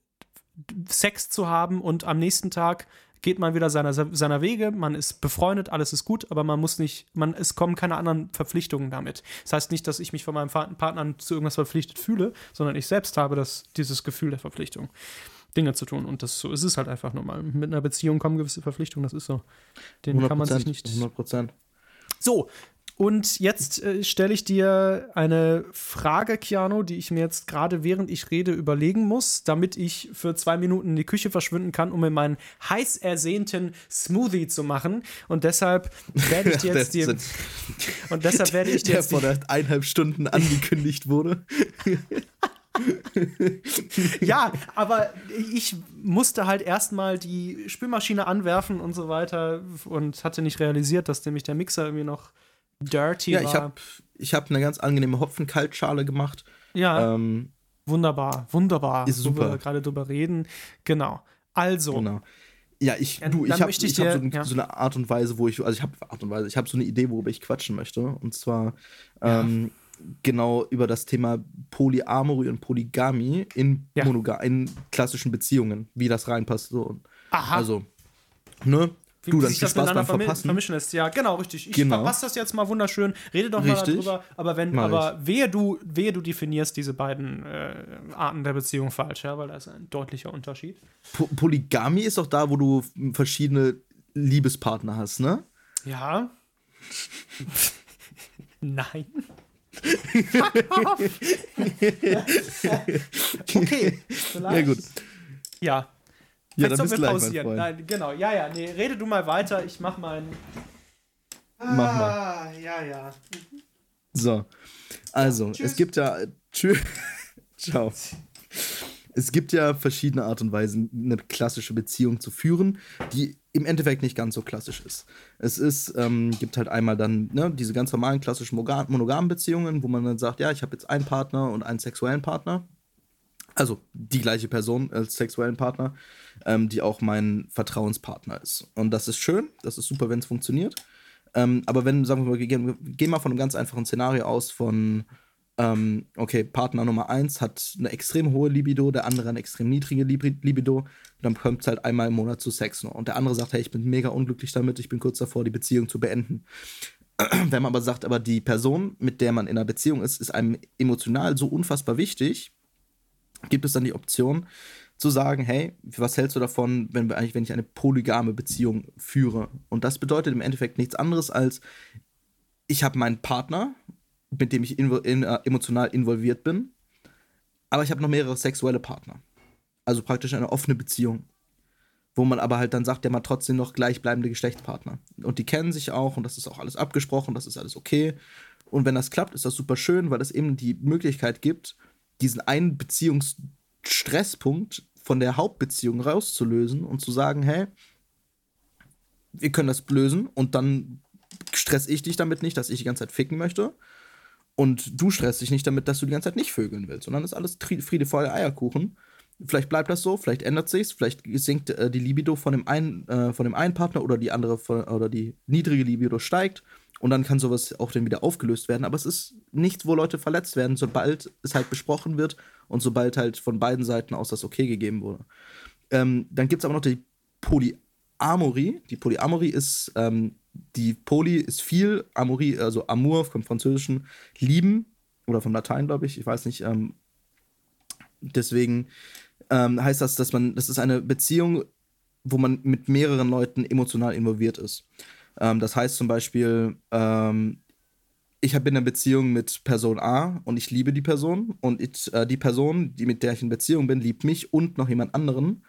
Sex zu haben und am nächsten Tag geht man wieder seiner, seiner Wege, man ist befreundet, alles ist gut, aber man muss nicht, man, es kommen keine anderen Verpflichtungen damit. Das heißt nicht, dass ich mich von meinem Partner zu irgendwas verpflichtet fühle, sondern ich selbst habe das, dieses Gefühl der Verpflichtung. Dinge zu tun. Und das so ist es halt einfach normal. Mit einer Beziehung kommen gewisse Verpflichtungen, das ist so. Den kann man sich nicht. 100 Prozent. So, und jetzt äh, stelle ich dir eine Frage, Keanu, die ich mir jetzt gerade während ich rede überlegen muss, damit ich für zwei Minuten in die Küche verschwinden kann, um mir meinen heiß ersehnten Smoothie zu machen. Und deshalb werde ich dir jetzt die. und deshalb werde ich dir jetzt. Der vor eineinhalb Stunden angekündigt wurde. ja, aber ich musste halt erstmal die Spülmaschine anwerfen und so weiter und hatte nicht realisiert, dass nämlich der Mixer irgendwie noch dirty ja, war. ich habe ich hab eine ganz angenehme Hopfenkaltschale gemacht. Ja. Ähm, wunderbar, wunderbar. Ist super. Wo wir gerade drüber reden. Genau. Also. Genau. Ja, ich, du, ich habe hab so, ja. so, eine Art und Weise, wo ich, also ich habe Art und Weise, ich habe so eine Idee, worüber ich quatschen möchte. Und zwar ja. ähm, genau über das Thema Polyamorie und Polygamie in, ja. in klassischen Beziehungen, wie das reinpasst. So. Aha. Also, ne? Wie du, dann sich das Spaß beim Verpassen. vermischen lässt. Ja, genau, richtig. Ich genau. verpasse das jetzt mal wunderschön. Rede doch richtig. mal darüber. Aber wenn, aber wehe du, wehe du definierst diese beiden äh, Arten der Beziehung falsch, ja, weil da ist ein deutlicher Unterschied. Po Polygamie ist doch da, wo du verschiedene Liebespartner hast, ne? Ja. Nein. Okay. Vielleicht. Ja, gut. Ja, ja, dann bis gleich, pausieren. Nein, genau. Ja, ja, nee, rede du mal weiter. Ich mach meinen. Ah, mach mal. Ah, ja, ja. So. Also, ja, es gibt ja. Tschüss. Ciao. Es gibt ja verschiedene Art und Weisen, eine klassische Beziehung zu führen, die im Endeffekt nicht ganz so klassisch ist. Es ist, ähm, gibt halt einmal dann ne, diese ganz normalen klassischen monogamen Beziehungen, wo man dann sagt, ja, ich habe jetzt einen Partner und einen sexuellen Partner also die gleiche Person als sexuellen Partner, ähm, die auch mein Vertrauenspartner ist. Und das ist schön, das ist super, wenn es funktioniert. Ähm, aber wenn, sagen wir mal, wir gehen, wir gehen mal von einem ganz einfachen Szenario aus von, ähm, okay, Partner Nummer eins hat eine extrem hohe Libido, der andere eine extrem niedrige Libido, dann kommt es halt einmal im Monat zu Sex nur. Und der andere sagt, hey, ich bin mega unglücklich damit, ich bin kurz davor, die Beziehung zu beenden Wenn man aber sagt, aber die Person, mit der man in einer Beziehung ist, ist einem emotional so unfassbar wichtig, gibt es dann die Option zu sagen, hey, was hältst du davon, wenn, wir eigentlich, wenn ich eine polygame Beziehung führe? Und das bedeutet im Endeffekt nichts anderes als, ich habe meinen Partner, mit dem ich in, in, äh, emotional involviert bin, aber ich habe noch mehrere sexuelle Partner. Also praktisch eine offene Beziehung wo man aber halt dann sagt, der hat trotzdem noch gleichbleibende Geschlechtspartner. Und die kennen sich auch und das ist auch alles abgesprochen, das ist alles okay. Und wenn das klappt, ist das super schön, weil es eben die Möglichkeit gibt, diesen einen Beziehungsstresspunkt von der Hauptbeziehung rauszulösen und zu sagen, hey, wir können das lösen und dann stress ich dich damit nicht, dass ich die ganze Zeit ficken möchte. Und du stresst dich nicht damit, dass du die ganze Zeit nicht vögeln willst. Dann ist alles Friede, Freude, Eierkuchen. Vielleicht bleibt das so, vielleicht ändert sich's, vielleicht sinkt äh, die Libido von dem einen äh, von dem einen Partner oder die andere von, oder die niedrige Libido steigt und dann kann sowas auch dann wieder aufgelöst werden. Aber es ist nichts, wo Leute verletzt werden, sobald es halt besprochen wird und sobald halt von beiden Seiten aus das Okay gegeben wurde. Ähm, dann gibt es aber noch die Polyamorie. Die Polyamorie ist ähm, die Poly ist viel, Amorie, also Amour vom Französischen, lieben oder vom Latein, glaube ich, ich weiß nicht. Ähm, deswegen ähm, heißt das, dass man, das ist eine Beziehung, wo man mit mehreren Leuten emotional involviert ist. Ähm, das heißt zum Beispiel, ähm, ich bin in einer Beziehung mit Person A und ich liebe die Person und ich, äh, die Person, die mit der ich in Beziehung bin, liebt mich und noch jemand anderen.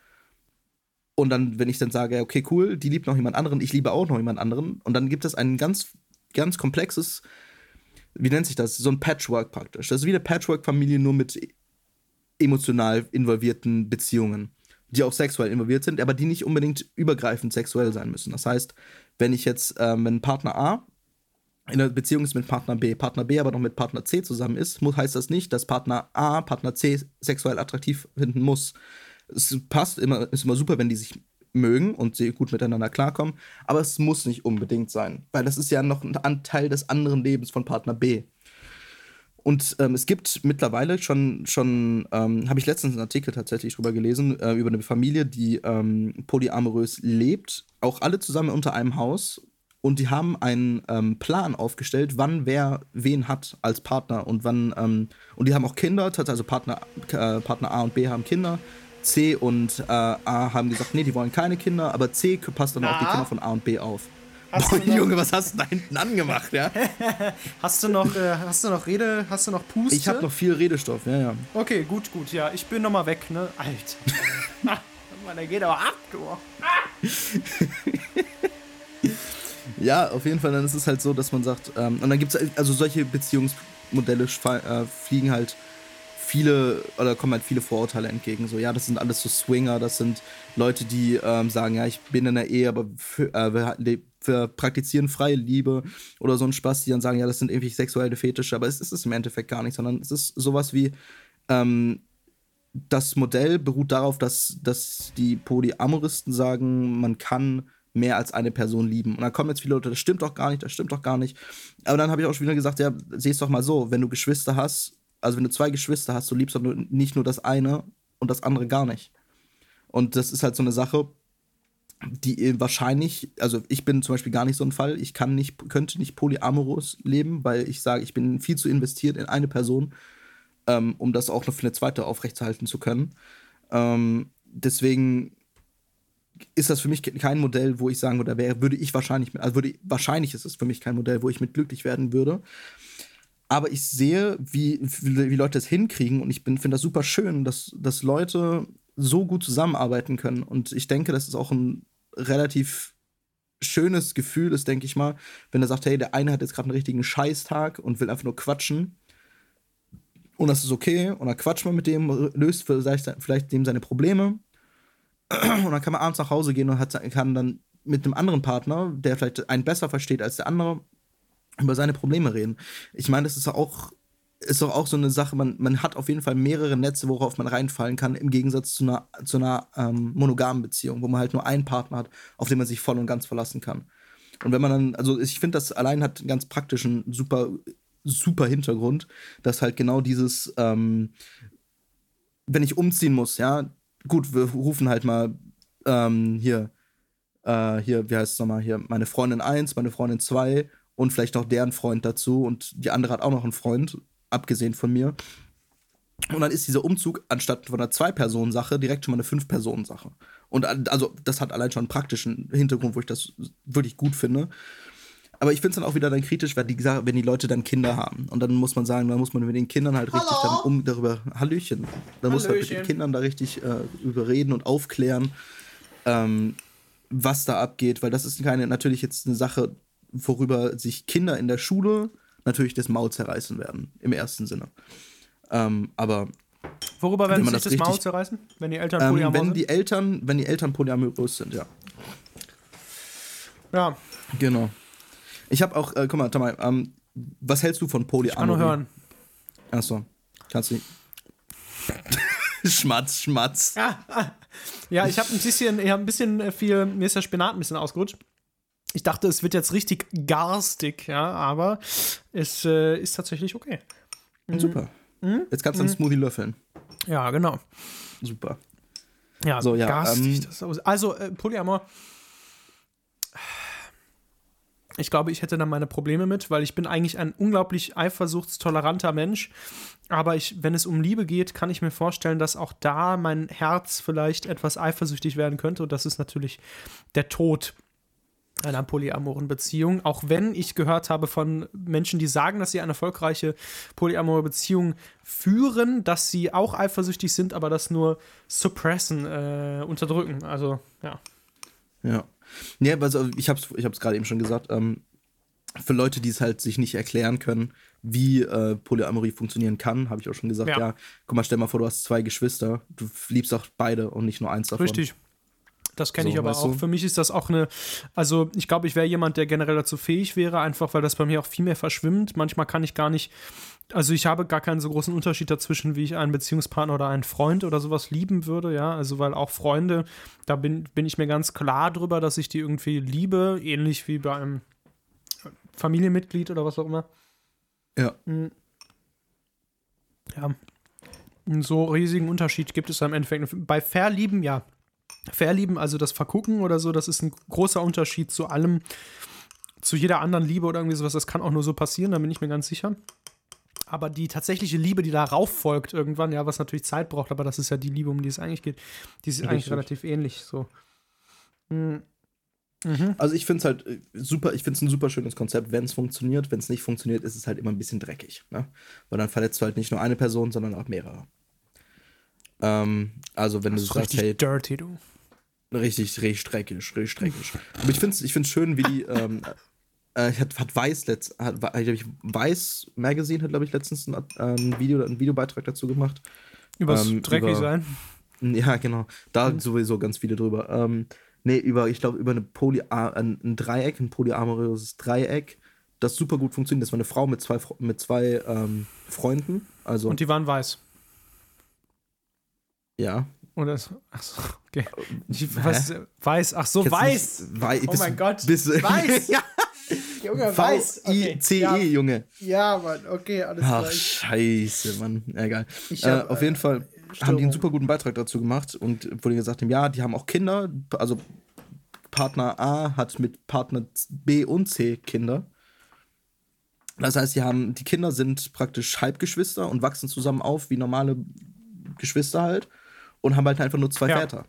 Und dann, wenn ich dann sage, okay, cool, die liebt noch jemand anderen, ich liebe auch noch jemand anderen. Und dann gibt es ein ganz, ganz komplexes, wie nennt sich das? So ein Patchwork praktisch. Das ist wie eine Patchwork-Familie, nur mit emotional involvierten Beziehungen, die auch sexuell involviert sind, aber die nicht unbedingt übergreifend sexuell sein müssen. Das heißt, wenn ich jetzt, ähm, wenn Partner A in einer Beziehung ist mit Partner B, Partner B aber noch mit Partner C zusammen ist, muss, heißt das nicht, dass Partner A Partner C sexuell attraktiv finden muss. Es passt immer, ist immer super, wenn die sich mögen und sie gut miteinander klarkommen, aber es muss nicht unbedingt sein, weil das ist ja noch ein Anteil des anderen Lebens von Partner B. Und ähm, es gibt mittlerweile schon, schon ähm, habe ich letztens einen Artikel tatsächlich drüber gelesen, äh, über eine Familie, die ähm, polyamorös lebt, auch alle zusammen unter einem Haus. Und die haben einen ähm, Plan aufgestellt, wann wer wen hat als Partner und wann, ähm, und die haben auch Kinder, also Partner, äh, Partner A und B haben Kinder. C und äh, A haben gesagt, nee, die wollen keine Kinder, aber C passt dann auch die Kinder von A und B auf. Hast Boah, Junge, was hast du da hinten angemacht, ja? hast du noch, äh, hast du noch Rede, hast du noch Puste? Ich habe noch viel Redestoff, ja, ja. Okay, gut, gut, ja. Ich bin noch mal weg, ne? Alter. Mann, der geht aber ab, du. ja, auf jeden Fall, dann ist es halt so, dass man sagt, ähm, und dann gibt es, also solche Beziehungsmodelle äh, fliegen halt viele, oder kommen halt viele Vorurteile entgegen. So, ja, das sind alles so Swinger, das sind Leute, die ähm, sagen, ja, ich bin in der Ehe, aber für, äh, wir, wir, praktizieren freie Liebe oder so ein Spaß, die dann sagen, ja, das sind irgendwie sexuelle Fetische, aber es ist es im Endeffekt gar nicht, sondern es ist sowas wie, ähm, das Modell beruht darauf, dass, dass die Polyamoristen sagen, man kann mehr als eine Person lieben. Und dann kommen jetzt viele Leute, das stimmt doch gar nicht, das stimmt doch gar nicht. Aber dann habe ich auch schon wieder gesagt, ja, siehst doch mal so, wenn du Geschwister hast, also wenn du zwei Geschwister hast, du liebst doch nicht nur das eine und das andere gar nicht. Und das ist halt so eine Sache, die wahrscheinlich, also ich bin zum Beispiel gar nicht so ein Fall, ich kann nicht, könnte nicht polyamorous leben, weil ich sage, ich bin viel zu investiert in eine Person, ähm, um das auch noch für eine zweite aufrechtzuerhalten zu können. Ähm, deswegen ist das für mich kein Modell, wo ich sagen würde, wäre, würde ich wahrscheinlich, also würde, wahrscheinlich ist es für mich kein Modell, wo ich mit glücklich werden würde. Aber ich sehe, wie, wie, wie Leute das hinkriegen und ich finde das super schön, dass, dass Leute so gut zusammenarbeiten können. Und ich denke, das ist auch ein relativ schönes Gefühl ist, denke ich mal, wenn er sagt, hey, der eine hat jetzt gerade einen richtigen Scheißtag und will einfach nur quatschen. Und das ist okay. Und dann quatscht man mit dem, löst vielleicht, vielleicht dem seine Probleme. Und dann kann man abends nach Hause gehen und hat, kann dann mit einem anderen Partner, der vielleicht einen besser versteht als der andere, über seine Probleme reden. Ich meine, das ist auch ist doch auch so eine Sache, man, man hat auf jeden Fall mehrere Netze, worauf man reinfallen kann, im Gegensatz zu einer, zu einer ähm, monogamen Beziehung, wo man halt nur einen Partner hat, auf den man sich voll und ganz verlassen kann. Und wenn man dann, also ich finde, das allein hat einen ganz praktischen, super, super Hintergrund, dass halt genau dieses, ähm, wenn ich umziehen muss, ja, gut, wir rufen halt mal ähm, hier, äh, hier, wie heißt es nochmal, hier, meine Freundin 1, meine Freundin 2 und vielleicht noch deren Freund dazu und die andere hat auch noch einen Freund, abgesehen von mir. Und dann ist dieser Umzug anstatt von einer Zwei-Personen-Sache direkt schon mal eine Fünf-Personen-Sache. Und also das hat allein schon einen praktischen Hintergrund, wo ich das wirklich gut finde. Aber ich finde es dann auch wieder dann kritisch, wenn die, wenn die Leute dann Kinder haben. Und dann muss man sagen, da muss man mit den Kindern halt richtig Hallo. dann um darüber, Hallöchen, da Hallöchen. muss man mit den Kindern da richtig äh, überreden und aufklären, ähm, was da abgeht, weil das ist keine, natürlich jetzt eine Sache, worüber sich Kinder in der Schule natürlich das Maul zerreißen werden, im ersten Sinne. Ähm, aber Worüber werden sie sich das, das Maul zerreißen? Wenn die Eltern polyamorös ähm, wenn sind? Die Eltern, wenn die Eltern polyamorös sind, ja. Ja. Genau. Ich habe auch, äh, guck mal, Tamay, ähm, was hältst du von Polyamorie? Ich kann nur hören. Achso, kannst du nicht. Schmatz, Schmatz. Ja, ja ich habe ein bisschen, ich hab ein bisschen viel, mir ist der Spinat ein bisschen ausgerutscht. Ich dachte, es wird jetzt richtig garstig, ja, aber es äh, ist tatsächlich okay. Mhm. Super. Mhm. Jetzt kannst du einen mhm. Smoothie löffeln. Ja, genau. Super. Ja, so, ja garstig. Ähm, also, äh, Polyamor. Ich glaube, ich hätte da meine Probleme mit, weil ich bin eigentlich ein unglaublich eifersuchtstoleranter Mensch. Aber ich, wenn es um Liebe geht, kann ich mir vorstellen, dass auch da mein Herz vielleicht etwas eifersüchtig werden könnte. Und das ist natürlich der Tod einer polyamoren Beziehung. Auch wenn ich gehört habe von Menschen, die sagen, dass sie eine erfolgreiche polyamore Beziehung führen, dass sie auch eifersüchtig sind, aber das nur suppressen, äh, unterdrücken. Also, ja. Ja. Nee, also ich habe es ich gerade eben schon gesagt, ähm, für Leute, die es halt sich nicht erklären können, wie äh, Polyamorie funktionieren kann, habe ich auch schon gesagt, ja. ja, guck mal, stell mal vor, du hast zwei Geschwister, du liebst auch beide und nicht nur eins davon. Richtig. Das kenne so, ich aber auch. Du? Für mich ist das auch eine, also ich glaube, ich wäre jemand, der generell dazu fähig wäre, einfach weil das bei mir auch viel mehr verschwimmt. Manchmal kann ich gar nicht, also ich habe gar keinen so großen Unterschied dazwischen, wie ich einen Beziehungspartner oder einen Freund oder sowas lieben würde, ja. Also weil auch Freunde, da bin, bin ich mir ganz klar drüber, dass ich die irgendwie liebe, ähnlich wie bei einem Familienmitglied oder was auch immer. Ja. Hm. Ja. Einen so riesigen Unterschied gibt es im Endeffekt. Bei Verlieben, ja, Verlieben, also das Vergucken oder so, das ist ein großer Unterschied zu allem, zu jeder anderen Liebe oder irgendwie sowas. Das kann auch nur so passieren, da bin ich mir ganz sicher. Aber die tatsächliche Liebe, die darauf folgt irgendwann, ja, was natürlich Zeit braucht, aber das ist ja die Liebe, um die es eigentlich geht, die ist Richtig. eigentlich relativ ähnlich. So. Mhm. Mhm. Also ich finde es halt äh, super, ich finde es ein super schönes Konzept, wenn es funktioniert. Wenn es nicht funktioniert, ist es halt immer ein bisschen dreckig. Ne? Weil dann verletzt du halt nicht nur eine Person, sondern auch mehrere. Ähm, also wenn das du sagst, hey. Dirty, du. Richtig, richtig streckisch, richtig streckisch. Aber ich finde es ich find's schön, wie die, ähm, äh, hat, hat Weiß letzt, hat, ich, Weiß Magazine hat, glaube ich, letztens ein, äh, ein Video, einen Videobeitrag dazu gemacht. Übers ähm, dreckig über, sein? Ja, genau. Da mhm. sowieso ganz viele drüber. Ähm, nee, über, ich glaube, über eine Poly ein, ein Dreieck, ein polyamoröses Dreieck, das super gut funktioniert. Das war eine Frau mit zwei, mit zwei ähm, Freunden. Also, Und die waren weiß. Ja. Oder so. Achso, okay. Ich was, weiß, ach so, weiß. Wei oh mein Gott. Bist, weiß. ja. Junge, weiß. V-I-C-E, ja. Junge. Ja, Mann, okay, alles klar. Ach, scheiße, Mann. Egal. Hab, äh, auf jeden Fall Störung. haben die einen super guten Beitrag dazu gemacht und wo die gesagt haben, ja, die haben auch Kinder, also Partner A hat mit Partner B und C Kinder. Das heißt, die haben, die Kinder sind praktisch Halbgeschwister und wachsen zusammen auf wie normale Geschwister halt und haben halt einfach nur zwei ja. Väter.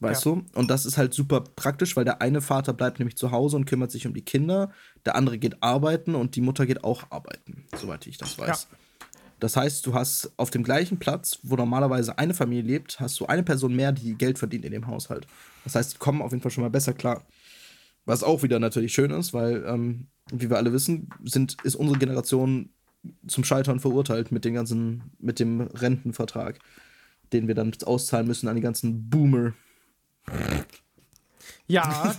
Weißt ja. du? Und das ist halt super praktisch, weil der eine Vater bleibt nämlich zu Hause und kümmert sich um die Kinder, der andere geht arbeiten und die Mutter geht auch arbeiten, soweit ich das weiß. Ja. Das heißt, du hast auf dem gleichen Platz, wo normalerweise eine Familie lebt, hast du eine Person mehr, die Geld verdient in dem Haushalt. Das heißt, die kommen auf jeden Fall schon mal besser klar. Was auch wieder natürlich schön ist, weil, ähm, wie wir alle wissen, sind, ist unsere Generation zum Scheitern verurteilt mit dem ganzen, mit dem Rentenvertrag den wir dann auszahlen müssen an die ganzen Boomer. Ja.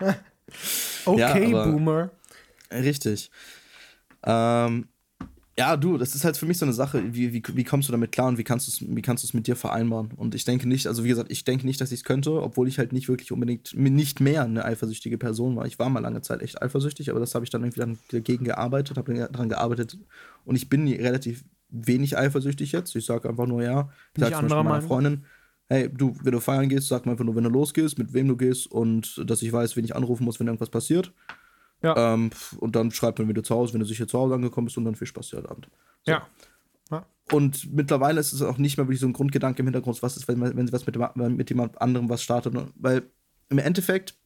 okay, ja, Boomer. Richtig. Ähm, ja, du, das ist halt für mich so eine Sache, wie, wie, wie kommst du damit klar und wie kannst du es wie kannst du es mit dir vereinbaren? Und ich denke nicht, also wie gesagt, ich denke nicht, dass ich es könnte, obwohl ich halt nicht wirklich unbedingt nicht mehr eine eifersüchtige Person war. Ich war mal lange Zeit echt eifersüchtig, aber das habe ich dann irgendwie dann dagegen gearbeitet, habe daran gearbeitet und ich bin relativ wenig eifersüchtig jetzt. Ich sage einfach nur, ja, ich sage meiner Meinung. Freundin, hey, du, wenn du feiern gehst, sag mir einfach nur, wenn du losgehst, mit wem du gehst und dass ich weiß, wen ich anrufen muss, wenn irgendwas passiert. Ja. Ähm, und dann schreibt man wieder zu Hause, wenn du sicher zu Hause angekommen bist und dann viel Spaß dir heute Abend. So. Ja. ja. Und mittlerweile ist es auch nicht mehr wirklich so ein Grundgedanke im Hintergrund, was ist, wenn, wenn sie was mit, dem, mit jemand anderem was startet. Weil im Endeffekt,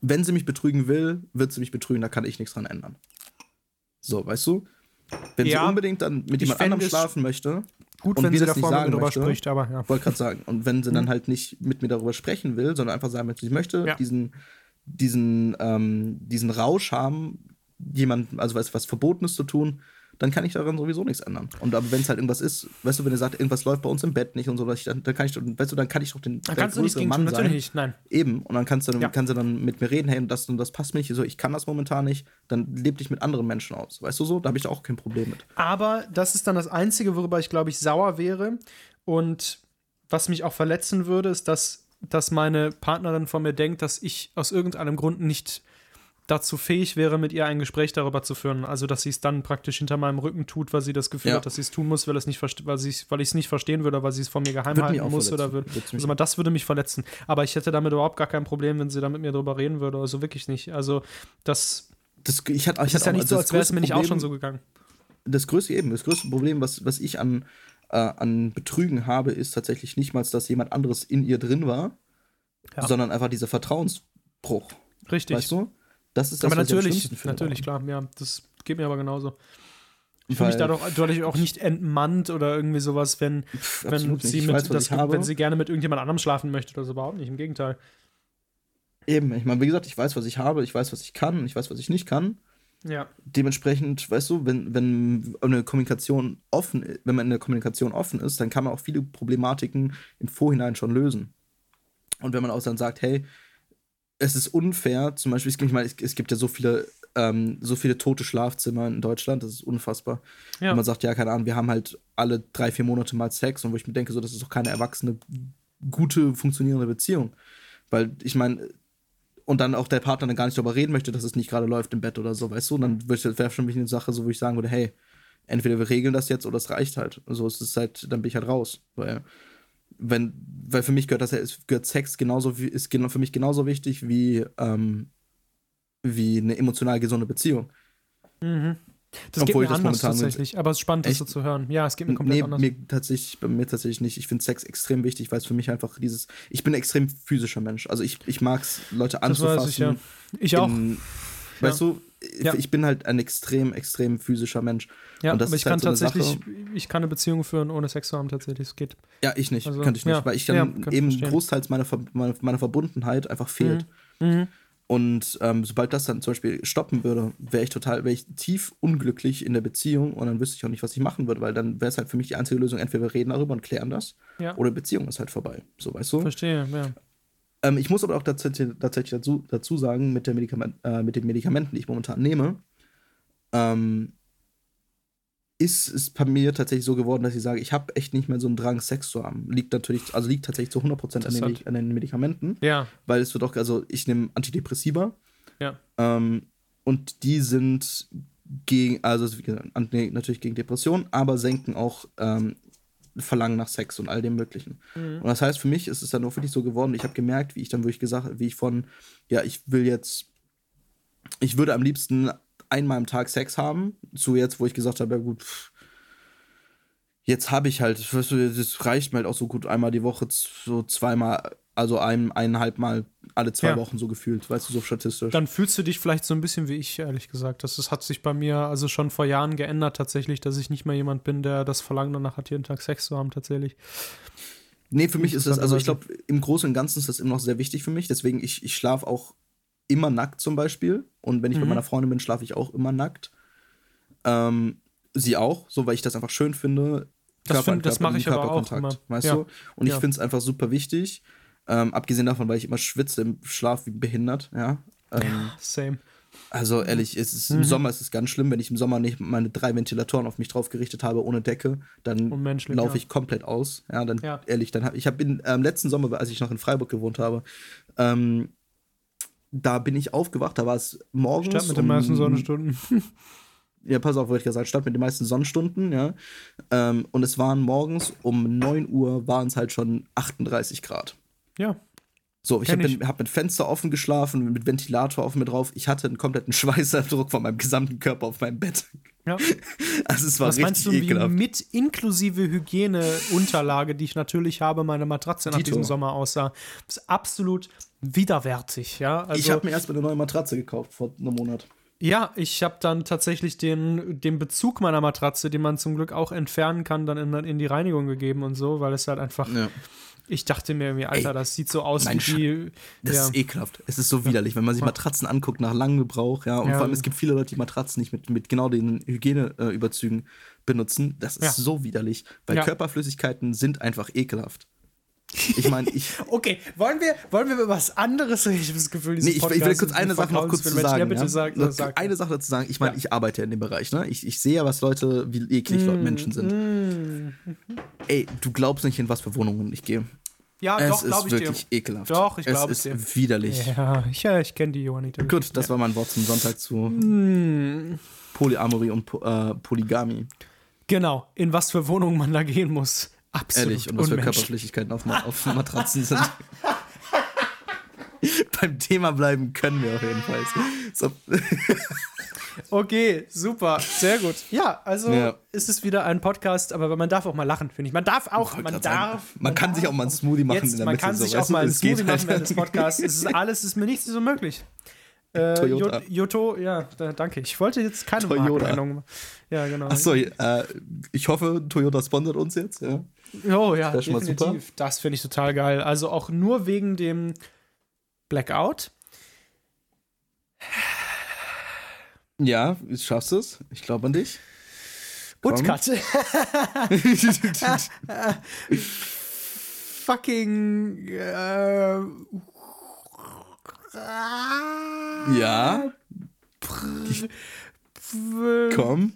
wenn sie mich betrügen will, wird sie mich betrügen, da kann ich nichts dran ändern. So, weißt du? Wenn ja, sie unbedingt dann mit jemand anderem schlafen möchte, gut, wenn sie davor mit mir darüber spricht, aber ja. Wollte gerade sagen. Und wenn sie dann mhm. halt nicht mit mir darüber sprechen will, sondern einfach sagen möchte, sie möchte ja. diesen, diesen, ähm, diesen Rausch haben, jemand, also was, was Verbotenes zu tun, dann kann ich daran sowieso nichts ändern. Und aber wenn es halt irgendwas ist, weißt du, wenn er sagt, irgendwas läuft bei uns im Bett nicht und so, dann, dann kann ich, weißt du, dann kann ich doch den dann kannst du nicht Mann sein. Natürlich nicht, nein. Eben. Und dann kannst du, dann, ja. kannst du dann mit mir reden, hey, das und das passt mir nicht, so, ich kann das momentan nicht, dann lebe ich mit anderen Menschen aus. Weißt du so? Da habe ich auch kein Problem mit. Aber das ist dann das Einzige, worüber ich, glaube ich, sauer wäre. Und was mich auch verletzen würde, ist, dass, dass meine Partnerin von mir denkt, dass ich aus irgendeinem Grund nicht dazu fähig wäre, mit ihr ein Gespräch darüber zu führen. Also, dass sie es dann praktisch hinter meinem Rücken tut, weil sie das Gefühl ja. hat, dass sie es tun muss, weil, es nicht weil, weil ich es nicht verstehen würde, weil sie es von mir geheim würde halten muss. Oder würde. Also, das würde mich verletzen. Aber ich hätte damit überhaupt gar kein Problem, wenn sie da mit mir drüber reden würde. Also wirklich nicht. Also, das, das, ich hatte, ich ist ja nicht so, als wäre es mir nicht auch schon so gegangen. Das größte eben, das größte Problem, was, was ich an, äh, an Betrügen habe, ist tatsächlich nicht mal, dass jemand anderes in ihr drin war, ja. sondern einfach dieser Vertrauensbruch. Richtig. Weißt du? Das ist das, aber natürlich, natürlich, klar, ja, das geht mir aber genauso. Ich fühle mich dadurch, dadurch auch nicht entmannt oder irgendwie sowas, wenn, Pff, wenn sie mit, weiß, das, wenn sie gerne mit irgendjemand anderem schlafen möchte oder so überhaupt nicht. Im Gegenteil. Eben, ich meine, wie gesagt, ich weiß, was ich habe, ich weiß, was ich kann, ich weiß, was ich nicht kann. Ja. Dementsprechend, weißt du, wenn, wenn eine Kommunikation offen, wenn man in der Kommunikation offen ist, dann kann man auch viele Problematiken im Vorhinein schon lösen. Und wenn man auch dann sagt, hey, es ist unfair, zum Beispiel, ich meine, es gibt ja so viele, ähm, so viele tote Schlafzimmer in Deutschland, das ist unfassbar. Ja. Und man sagt, ja, keine Ahnung, wir haben halt alle drei, vier Monate mal Sex und wo ich mir denke, so, das ist doch keine erwachsene, gute, funktionierende Beziehung. Weil ich meine, und dann auch der Partner dann gar nicht darüber reden möchte, dass es nicht gerade läuft im Bett oder so, weißt du? Und dann wäre schon eine Sache, so wo ich sagen würde, hey, entweder wir regeln das jetzt oder es reicht halt. So also, ist es halt, dann bin ich halt raus. Weil wenn, weil für mich gehört das gehört Sex genauso ist für mich genauso wichtig wie, ähm, wie eine emotional gesunde Beziehung. Mhm. Das Obwohl geht mir anders tatsächlich, aber es ist spannend, das so zu hören. Ja, es geht mir komplett nee, anders. Mir tatsächlich, bei mir tatsächlich nicht. Ich finde Sex extrem wichtig, weil es für mich einfach dieses. Ich bin ein extrem physischer Mensch. Also ich, ich mag es, Leute anzufassen. Das weiß ich, ja. ich auch. In, weißt ja. du, ja. ich bin halt ein extrem, extrem physischer Mensch. Ja, aber ich kann halt so tatsächlich, ich kann eine Beziehung führen, ohne Sex zu haben, tatsächlich. Es geht. Ja, ich nicht, also, könnte ich nicht, ja, weil ich dann ja, eben großteils meiner, meiner, meiner Verbundenheit einfach fehlt. Mhm. Mhm. Und ähm, sobald das dann zum Beispiel stoppen würde, wäre ich total, wäre ich tief unglücklich in der Beziehung und dann wüsste ich auch nicht, was ich machen würde, weil dann wäre es halt für mich die einzige Lösung, entweder wir reden darüber und klären das, ja. oder Beziehung ist halt vorbei. So, weißt du? Verstehe, ja. Ähm, ich muss aber auch tatsächlich, dazu, dazu sagen, mit, der Medikament, äh, mit den Medikamenten, die ich momentan nehme, ähm, ist es bei mir tatsächlich so geworden, dass ich sage, ich habe echt nicht mehr so einen Drang, Sex zu haben. Liegt natürlich, also liegt tatsächlich zu 100% an den, an den Medikamenten. Ja. Weil es wird auch, also ich nehme Antidepressiva. Ja. Ähm, und die sind gegen, also natürlich gegen Depressionen, aber senken auch ähm, Verlangen nach Sex und all dem Möglichen. Mhm. Und das heißt, für mich ist es dann auch wirklich so geworden, ich habe gemerkt, wie ich dann wirklich gesagt, wie ich von, ja, ich will jetzt, ich würde am liebsten einmal am Tag Sex haben, zu jetzt, wo ich gesagt habe, ja gut, pff, jetzt habe ich halt, das reicht mir halt auch so gut einmal die Woche, so zweimal, also ein, eineinhalb Mal alle zwei ja. Wochen so gefühlt, weißt du, so statistisch. Dann fühlst du dich vielleicht so ein bisschen wie ich, ehrlich gesagt. Das, das hat sich bei mir also schon vor Jahren geändert, tatsächlich, dass ich nicht mehr jemand bin, der das Verlangen danach hat, jeden Tag Sex zu haben, tatsächlich. Nee, für mich ist das, also ich glaube, im Großen und Ganzen ist das immer noch sehr wichtig für mich. Deswegen, ich, ich schlafe auch immer nackt zum Beispiel. Und wenn ich mhm. bei meiner Freundin bin, schlafe ich auch immer nackt. Ähm, sie auch, so weil ich das einfach schön finde. Das, find, das mache ich aber auch immer. Weißt ja. du? Und ja. ich finde es einfach super wichtig. Ähm, abgesehen davon, weil ich immer schwitze im Schlaf wie behindert, ja. Ähm, ja same. Also ehrlich, es ist, mhm. im Sommer ist es ganz schlimm, wenn ich im Sommer nicht meine drei Ventilatoren auf mich drauf gerichtet habe ohne Decke, dann laufe ich ja. komplett aus. Ja, dann ja. ehrlich, dann hab, ich habe im ähm, letzten Sommer, als ich noch in Freiburg gewohnt habe, ähm, da bin ich aufgewacht, da war es morgens. Statt mit den meisten Sonnenstunden. ja, pass auf, wollte ich gesagt, statt mit den meisten Sonnenstunden, ja. Ähm, und es waren morgens um 9 Uhr, waren es halt schon 38 Grad. Ja. So, ich habe hab mit Fenster offen geschlafen, mit Ventilator auf mir drauf. Ich hatte einen kompletten Schweißabdruck von meinem gesamten Körper auf meinem Bett. Ja. Also es war Was richtig meinst du, ekelhaft. Wie mit inklusive Hygieneunterlage, die ich natürlich habe, meine Matratze nach Dito. diesem Sommer aussah. Das ist absolut widerwärtig, ja. Also, ich habe mir erst mal eine neue Matratze gekauft vor einem Monat. Ja, ich habe dann tatsächlich den, den Bezug meiner Matratze, den man zum Glück auch entfernen kann, dann in, in die Reinigung gegeben und so, weil es halt einfach ja. Ich dachte mir irgendwie, Alter, Ey, das sieht so aus wie die. Das ja. ist ekelhaft. Es ist so widerlich, wenn man sich Matratzen anguckt nach langem Gebrauch, ja. Und ja. vor allem, es gibt viele Leute, die Matratzen nicht mit, mit genau den Hygieneüberzügen benutzen. Das ist so widerlich, weil Körperflüssigkeiten sind einfach ekelhaft. Ich meine, ich. okay, wollen wir, wollen wir über was anderes reden? Ich habe das Gefühl, nee, ich, ich, will kurz eine Sache noch kurz zu sagen. Ja, bitte sag, sag. Eine Sache dazu sagen. Ich meine, ja. ich arbeite ja in dem Bereich, ne? Ich, ich sehe ja, was Leute, wie eklig mm, Menschen sind. Mm. Ey, du glaubst nicht, in was für Wohnungen ich gehe. Ja, es doch, glaube ich dir. Wirklich ekelhaft. Doch, ich glaube es ist dir. widerlich. Ja, ich, ja, ich kenne die Johannita. Gut, das ja. war mein Wort zum Sonntag zu mm. Polyamorie und äh, Polygamie. Genau, in was für Wohnungen man da gehen muss. Absolut. Ehrlich, und was für Körperflüssigkeiten auf, auf Matratzen sind. Beim Thema bleiben können wir auf jeden Fall. So. okay, super, sehr gut. Ja, also ja. ist es wieder ein Podcast, aber man darf auch mal lachen, finde ich. Man darf auch, man darf. Man, man kann darf sich auch mal einen Smoothie machen jetzt, in der Man Mitte, kann so, sich auch mal einen Smoothie machen während des Podcasts. Es ist alles, ist mir nicht so möglich. Äh, Toyota. Joto, ja, danke. Ich wollte jetzt keine Toyota. Markennennung. Ja, genau. Achso, äh, ich hoffe, Toyota sponsert uns jetzt. Ja. Oh ja, das definitiv. Das finde ich total geil. Also auch nur wegen dem Blackout. Ja, schaffst du es. Ich glaube an dich. Und Katze. Fucking. Äh, ja. Komm.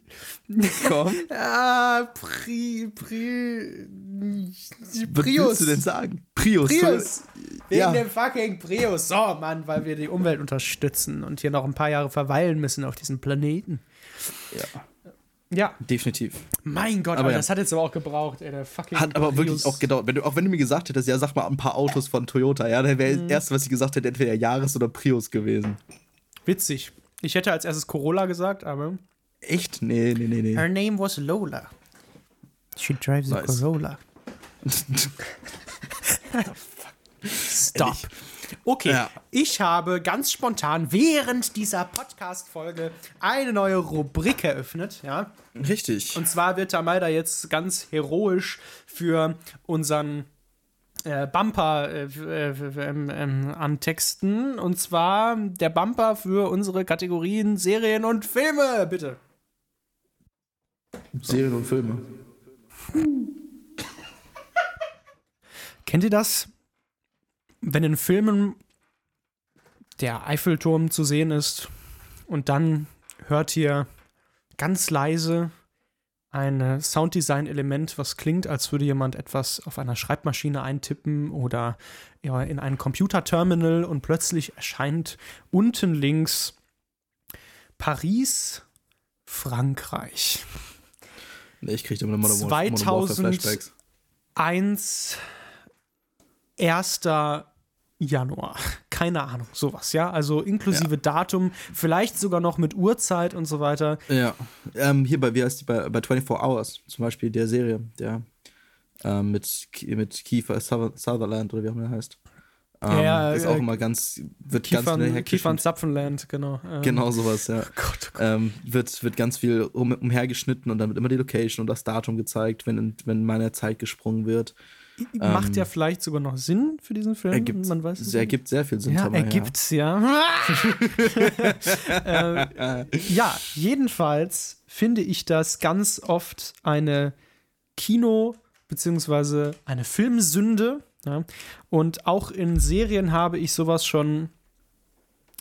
Komm. ah, Pri, Pri, Prius. Was willst du denn sagen? Prius. Prius. Wegen ja. dem fucking Prius. So, Mann, weil wir die Umwelt unterstützen und hier noch ein paar Jahre verweilen müssen auf diesem Planeten. Ja. Ja. Definitiv. Mein Gott, aber ja. das hat jetzt aber auch gebraucht, ey, der fucking. Hat aber Prius. wirklich auch gedauert. Wenn du, auch wenn du mir gesagt hättest, ja, sag mal ein paar Autos von Toyota, ja, dann wäre mhm. das erste, was ich gesagt hätte, entweder Jahres oder Prius gewesen. Witzig. Ich hätte als erstes Corolla gesagt, aber. Echt? Nee, nee, nee, nee. Her name was Lola. She drives a Corolla. Stop. Okay, ja. ich habe ganz spontan während dieser Podcast-Folge eine neue Rubrik eröffnet, ja. Richtig. Und zwar wird Tamalda jetzt ganz heroisch für unseren äh, Bumper äh, äh, ähm, am Texten. Und zwar der Bumper für unsere Kategorien Serien und Filme, bitte. Serien und Filme. Kennt ihr das? Wenn in Filmen der Eiffelturm zu sehen ist und dann hört ihr ganz leise ein Sounddesign-Element, was klingt, als würde jemand etwas auf einer Schreibmaschine eintippen oder ja, in ein Computerterminal und plötzlich erscheint unten links Paris, Frankreich. Nee, ich kriege immer Modern 2001, 1. Januar. Keine Ahnung, sowas, ja. Also inklusive ja. Datum, vielleicht sogar noch mit Uhrzeit und so weiter. Ja. Ähm, hier bei, wie heißt die, bei, bei 24 Hours zum Beispiel, der Serie, der ähm, mit, mit Kiefer Sutherland oder wie auch immer er heißt. Ähm, ja, ist auch äh, immer ganz, wird Kiefern, ganz Kiefern Zapfenland, genau. Ähm, genau sowas, ja. Oh Gott, oh Gott. Ähm, wird, wird ganz viel um, umhergeschnitten und dann wird immer die Location und das Datum gezeigt, wenn, wenn meine Zeit gesprungen wird. Macht ja ähm, vielleicht sogar noch Sinn für diesen Film. Ergibt, Man weiß es ergibt sehr viel Sinn. Ja, ergibt's ja. Ja. äh, ja, jedenfalls finde ich das ganz oft eine Kino- bzw. eine Filmsünde. Ja? Und auch in Serien habe ich sowas schon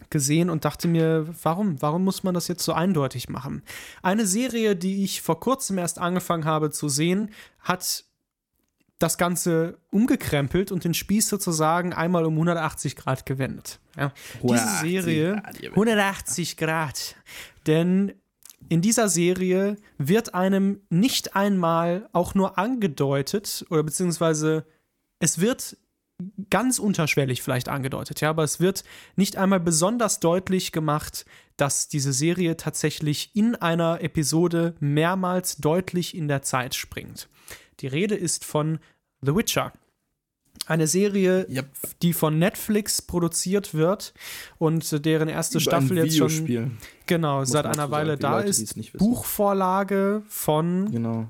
gesehen und dachte mir, warum? Warum muss man das jetzt so eindeutig machen? Eine Serie, die ich vor kurzem erst angefangen habe zu sehen, hat das Ganze umgekrempelt und den Spieß sozusagen einmal um 180 Grad gewendet. Ja. Diese Serie, 180 Grad. Denn in dieser Serie wird einem nicht einmal auch nur angedeutet oder beziehungsweise es wird ganz unterschwellig vielleicht angedeutet, ja, aber es wird nicht einmal besonders deutlich gemacht, dass diese Serie tatsächlich in einer Episode mehrmals deutlich in der Zeit springt. Die Rede ist von The Witcher. Eine Serie, yep. die von Netflix produziert wird und deren erste Über Staffel jetzt schon genau seit einer Weile da Leute, ist. Buchvorlage von genau.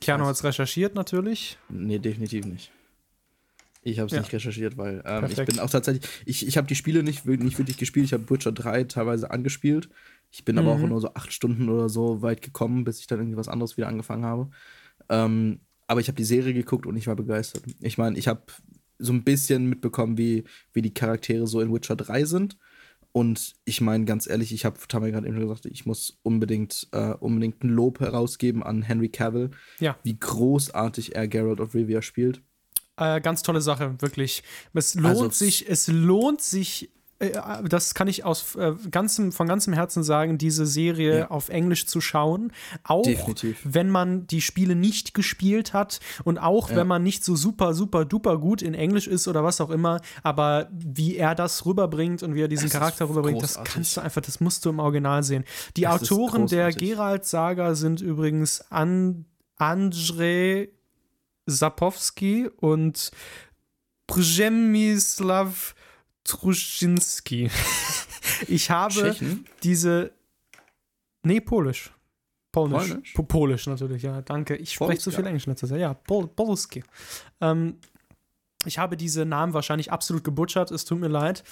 Keanu hat es recherchiert natürlich. Nee, definitiv nicht. Ich habe es ja. nicht recherchiert, weil ähm, ich bin auch tatsächlich, ich, ich habe die Spiele nicht, nicht wirklich gespielt. Ich habe Witcher 3 teilweise angespielt. Ich bin mhm. aber auch mhm. nur so acht Stunden oder so weit gekommen, bis ich dann irgendwie was anderes wieder angefangen habe. Ähm, aber ich habe die Serie geguckt und ich war begeistert. Ich meine, ich habe so ein bisschen mitbekommen, wie, wie die Charaktere so in Witcher 3 sind. Und ich meine, ganz ehrlich, ich habe Tamar gerade eben gesagt, ich muss unbedingt, äh, unbedingt ein Lob herausgeben an Henry Cavill, ja. wie großartig er Geralt of Rivia spielt. Äh, ganz tolle Sache, wirklich. Es lohnt also, sich, es lohnt sich das kann ich aus äh, ganzem, von ganzem Herzen sagen, diese Serie ja. auf Englisch zu schauen. Auch Definitiv. wenn man die Spiele nicht gespielt hat und auch ja. wenn man nicht so super, super, duper gut in Englisch ist oder was auch immer. Aber wie er das rüberbringt und wie er diesen das Charakter rüberbringt, großartig. das kannst du einfach, das musst du im Original sehen. Die das Autoren der Geralt-Saga sind übrigens An Andrzej Sapowski und Przemysław Truszynski. ich habe Tschechen? diese. Nee, Polisch. Polnisch. Polnisch? Po Polisch natürlich, ja, danke. Ich spreche zu viel Englisch letzter Zeit. Ja, Pol Polski. Ähm, ich habe diese Namen wahrscheinlich absolut gebutschert, es tut mir leid.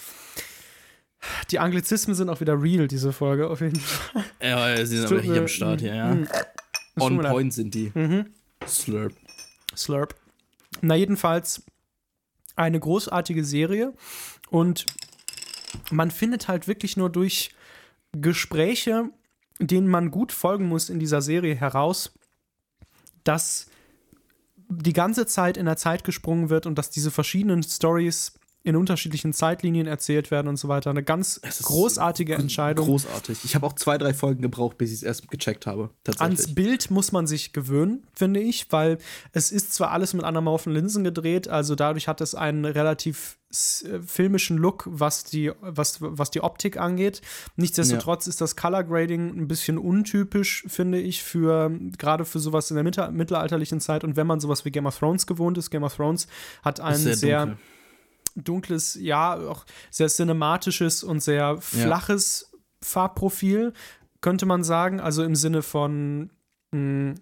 Die Anglizismen sind auch wieder real, diese Folge, auf jeden Fall. Ja, sie sind aber hier am Start hier, ja. Mm, On point sind die. Mhm. Slurp. Slurp. Na, jedenfalls eine großartige Serie. Und man findet halt wirklich nur durch Gespräche, denen man gut folgen muss in dieser Serie heraus, dass die ganze Zeit in der Zeit gesprungen wird und dass diese verschiedenen Stories in unterschiedlichen Zeitlinien erzählt werden und so weiter. Eine ganz großartige Entscheidung. Großartig. Ich habe auch zwei, drei Folgen gebraucht, bis ich es erst gecheckt habe. Ans Bild muss man sich gewöhnen, finde ich, weil es ist zwar alles mit anamorphen Linsen gedreht, also dadurch hat es einen relativ filmischen Look, was die, was, was die Optik angeht. Nichtsdestotrotz ja. ist das Color Grading ein bisschen untypisch, finde ich, für gerade für sowas in der mittelalterlichen Zeit. Und wenn man sowas wie Game of Thrones gewohnt ist, Game of Thrones hat einen sehr, sehr dunkles, ja, auch sehr cinematisches und sehr flaches ja. Farbprofil, könnte man sagen. Also im Sinne von, mh, hm,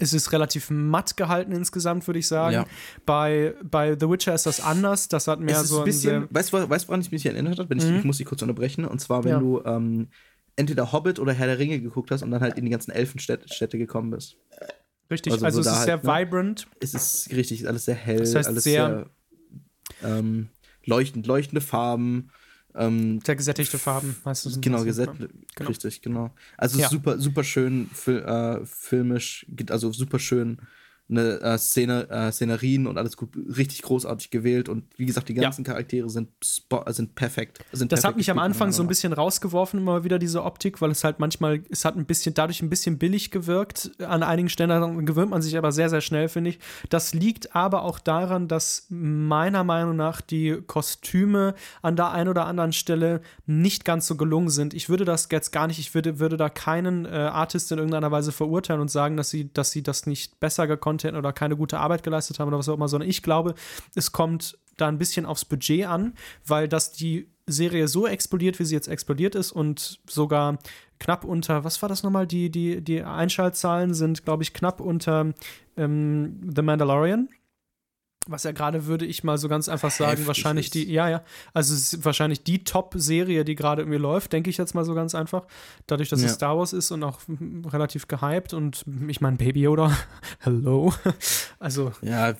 es ist relativ matt gehalten insgesamt, würde ich sagen. Ja. Bei, bei The Witcher ist das anders. Das hat mehr so ein bisschen. Weißt du, weißt, woran ich mich erinnert habe? Ich, mhm. ich muss dich kurz unterbrechen. Und zwar, wenn ja. du ähm, entweder Hobbit oder Herr der Ringe geguckt hast und dann halt in die ganzen Elfenstädte gekommen bist. Richtig, also, also es ist halt, sehr ne? vibrant. Es ist richtig, alles sehr hell, das heißt alles sehr, sehr ähm, leuchtend, leuchtende Farben. Ähm, Sehr gesättigte Farben, meistens. Genau, gesättigt, genau. richtig, genau. Also ja. super, super schön fil äh, filmisch, also super schön eine äh, Szene, äh, Szenerien und alles gut, richtig großartig gewählt und wie gesagt, die ganzen ja. Charaktere sind, sind perfekt. Sind das perfekt hat mich am Anfang so ein bisschen rausgeworfen, immer wieder diese Optik, weil es halt manchmal, es hat ein bisschen, dadurch ein bisschen billig gewirkt. An einigen Stellen gewöhnt man sich aber sehr, sehr schnell, finde ich. Das liegt aber auch daran, dass meiner Meinung nach die Kostüme an der einen oder anderen Stelle nicht ganz so gelungen sind. Ich würde das jetzt gar nicht, ich würde, würde da keinen äh, Artist in irgendeiner Weise verurteilen und sagen, dass sie, dass sie das nicht besser gekonnt hätten oder keine gute Arbeit geleistet haben oder was auch immer, sondern ich glaube, es kommt da ein bisschen aufs Budget an, weil das die Serie so explodiert, wie sie jetzt explodiert ist und sogar knapp unter, was war das nochmal? Die, die, die Einschaltzahlen sind, glaube ich, knapp unter ähm, The Mandalorian was ja gerade, würde ich mal so ganz einfach sagen, Heftig wahrscheinlich ist. die, ja, ja, also es ist wahrscheinlich die Top-Serie, die gerade irgendwie läuft, denke ich jetzt mal so ganz einfach. Dadurch, dass ja. es Star Wars ist und auch relativ gehypt und ich meine, Baby Yoda, hello. also. Ja,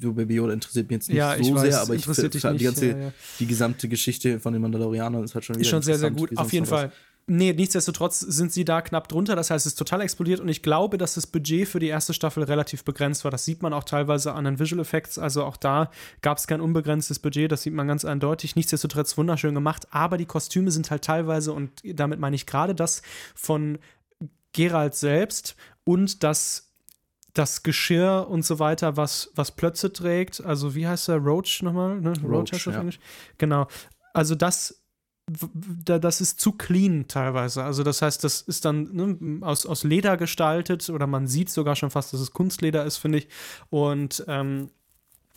du, Baby Yoda interessiert mich jetzt nicht ja, so weiß, sehr, aber ich finde die ganze, ja, die gesamte Geschichte von den Mandalorianern ist halt schon wieder Ist schon sehr, sehr gut, auf jeden Fall. Nee, nichtsdestotrotz sind sie da knapp drunter. Das heißt, es ist total explodiert und ich glaube, dass das Budget für die erste Staffel relativ begrenzt war. Das sieht man auch teilweise an den Visual Effects. Also auch da gab es kein unbegrenztes Budget. Das sieht man ganz eindeutig. Nichtsdestotrotz wunderschön gemacht. Aber die Kostüme sind halt teilweise, und damit meine ich gerade das von Gerald selbst und das das Geschirr und so weiter, was, was Plötze trägt. Also, wie heißt der? Roach nochmal? Ne? Roach, Roach heißt das ja. Englisch. Genau. Also, das das ist zu clean teilweise. Also das heißt, das ist dann ne, aus, aus Leder gestaltet oder man sieht sogar schon fast, dass es Kunstleder ist, finde ich. Und ähm,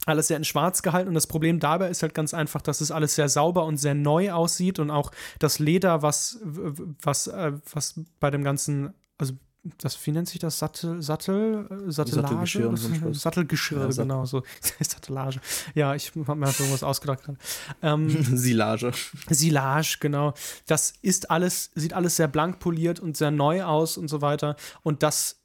alles sehr in schwarz gehalten. Und das Problem dabei ist halt ganz einfach, dass es alles sehr sauber und sehr neu aussieht und auch das Leder, was, was, äh, was bei dem ganzen, also das, wie nennt sich das? Sattel, Sattel, äh, Sattelage? Sattelgeschirr, so Sattelgeschirr ja, genau, so. Sattelage. Ja, ich habe mir einfach irgendwas ausgedacht Ähm, Silage. Silage, genau. Das ist alles, sieht alles sehr blank poliert und sehr neu aus und so weiter. Und das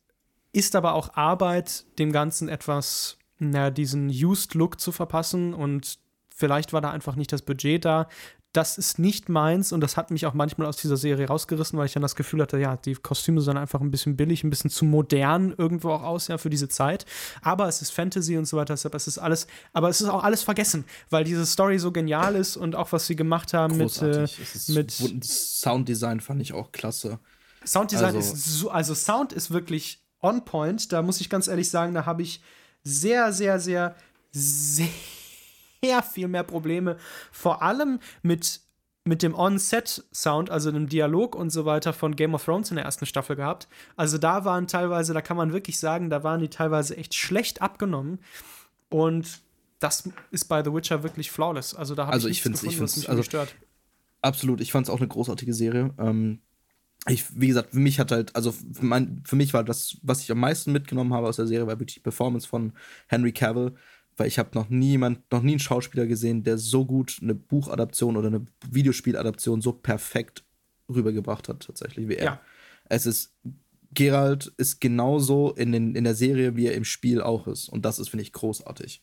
ist aber auch Arbeit, dem Ganzen etwas, naja, diesen Used Look zu verpassen und vielleicht war da einfach nicht das Budget da das ist nicht meins und das hat mich auch manchmal aus dieser Serie rausgerissen, weil ich dann das Gefühl hatte, ja, die Kostüme sind einfach ein bisschen billig, ein bisschen zu modern irgendwo auch aus, ja, für diese Zeit. Aber es ist Fantasy und so weiter, deshalb es ist alles, aber es ist auch alles vergessen, weil diese Story so genial ist und auch was sie gemacht haben Großartig. mit, äh, mit Sounddesign fand ich auch klasse. Sounddesign also, ist so, also Sound ist wirklich on point. Da muss ich ganz ehrlich sagen, da habe ich sehr, sehr, sehr, sehr sehr viel mehr Probleme, vor allem mit, mit dem On-Set-Sound, also dem Dialog und so weiter von Game of Thrones in der ersten Staffel gehabt. Also da waren teilweise, da kann man wirklich sagen, da waren die teilweise echt schlecht abgenommen. Und das ist bei The Witcher wirklich flawless. Also da habe also ich, ich finde es mich also, gestört. Absolut, ich fand es auch eine großartige Serie. Ähm, ich, wie gesagt, für mich hat halt, also für, mein, für mich war das, was ich am meisten mitgenommen habe aus der Serie, war wirklich die Performance von Henry Cavill weil ich habe noch niemand, noch nie einen Schauspieler gesehen, der so gut eine Buchadaption oder eine Videospieladaption so perfekt rübergebracht hat, tatsächlich wie er. Ja. Es ist, Gerald ist genauso in, den, in der Serie, wie er im Spiel auch ist. Und das ist, finde ich, großartig.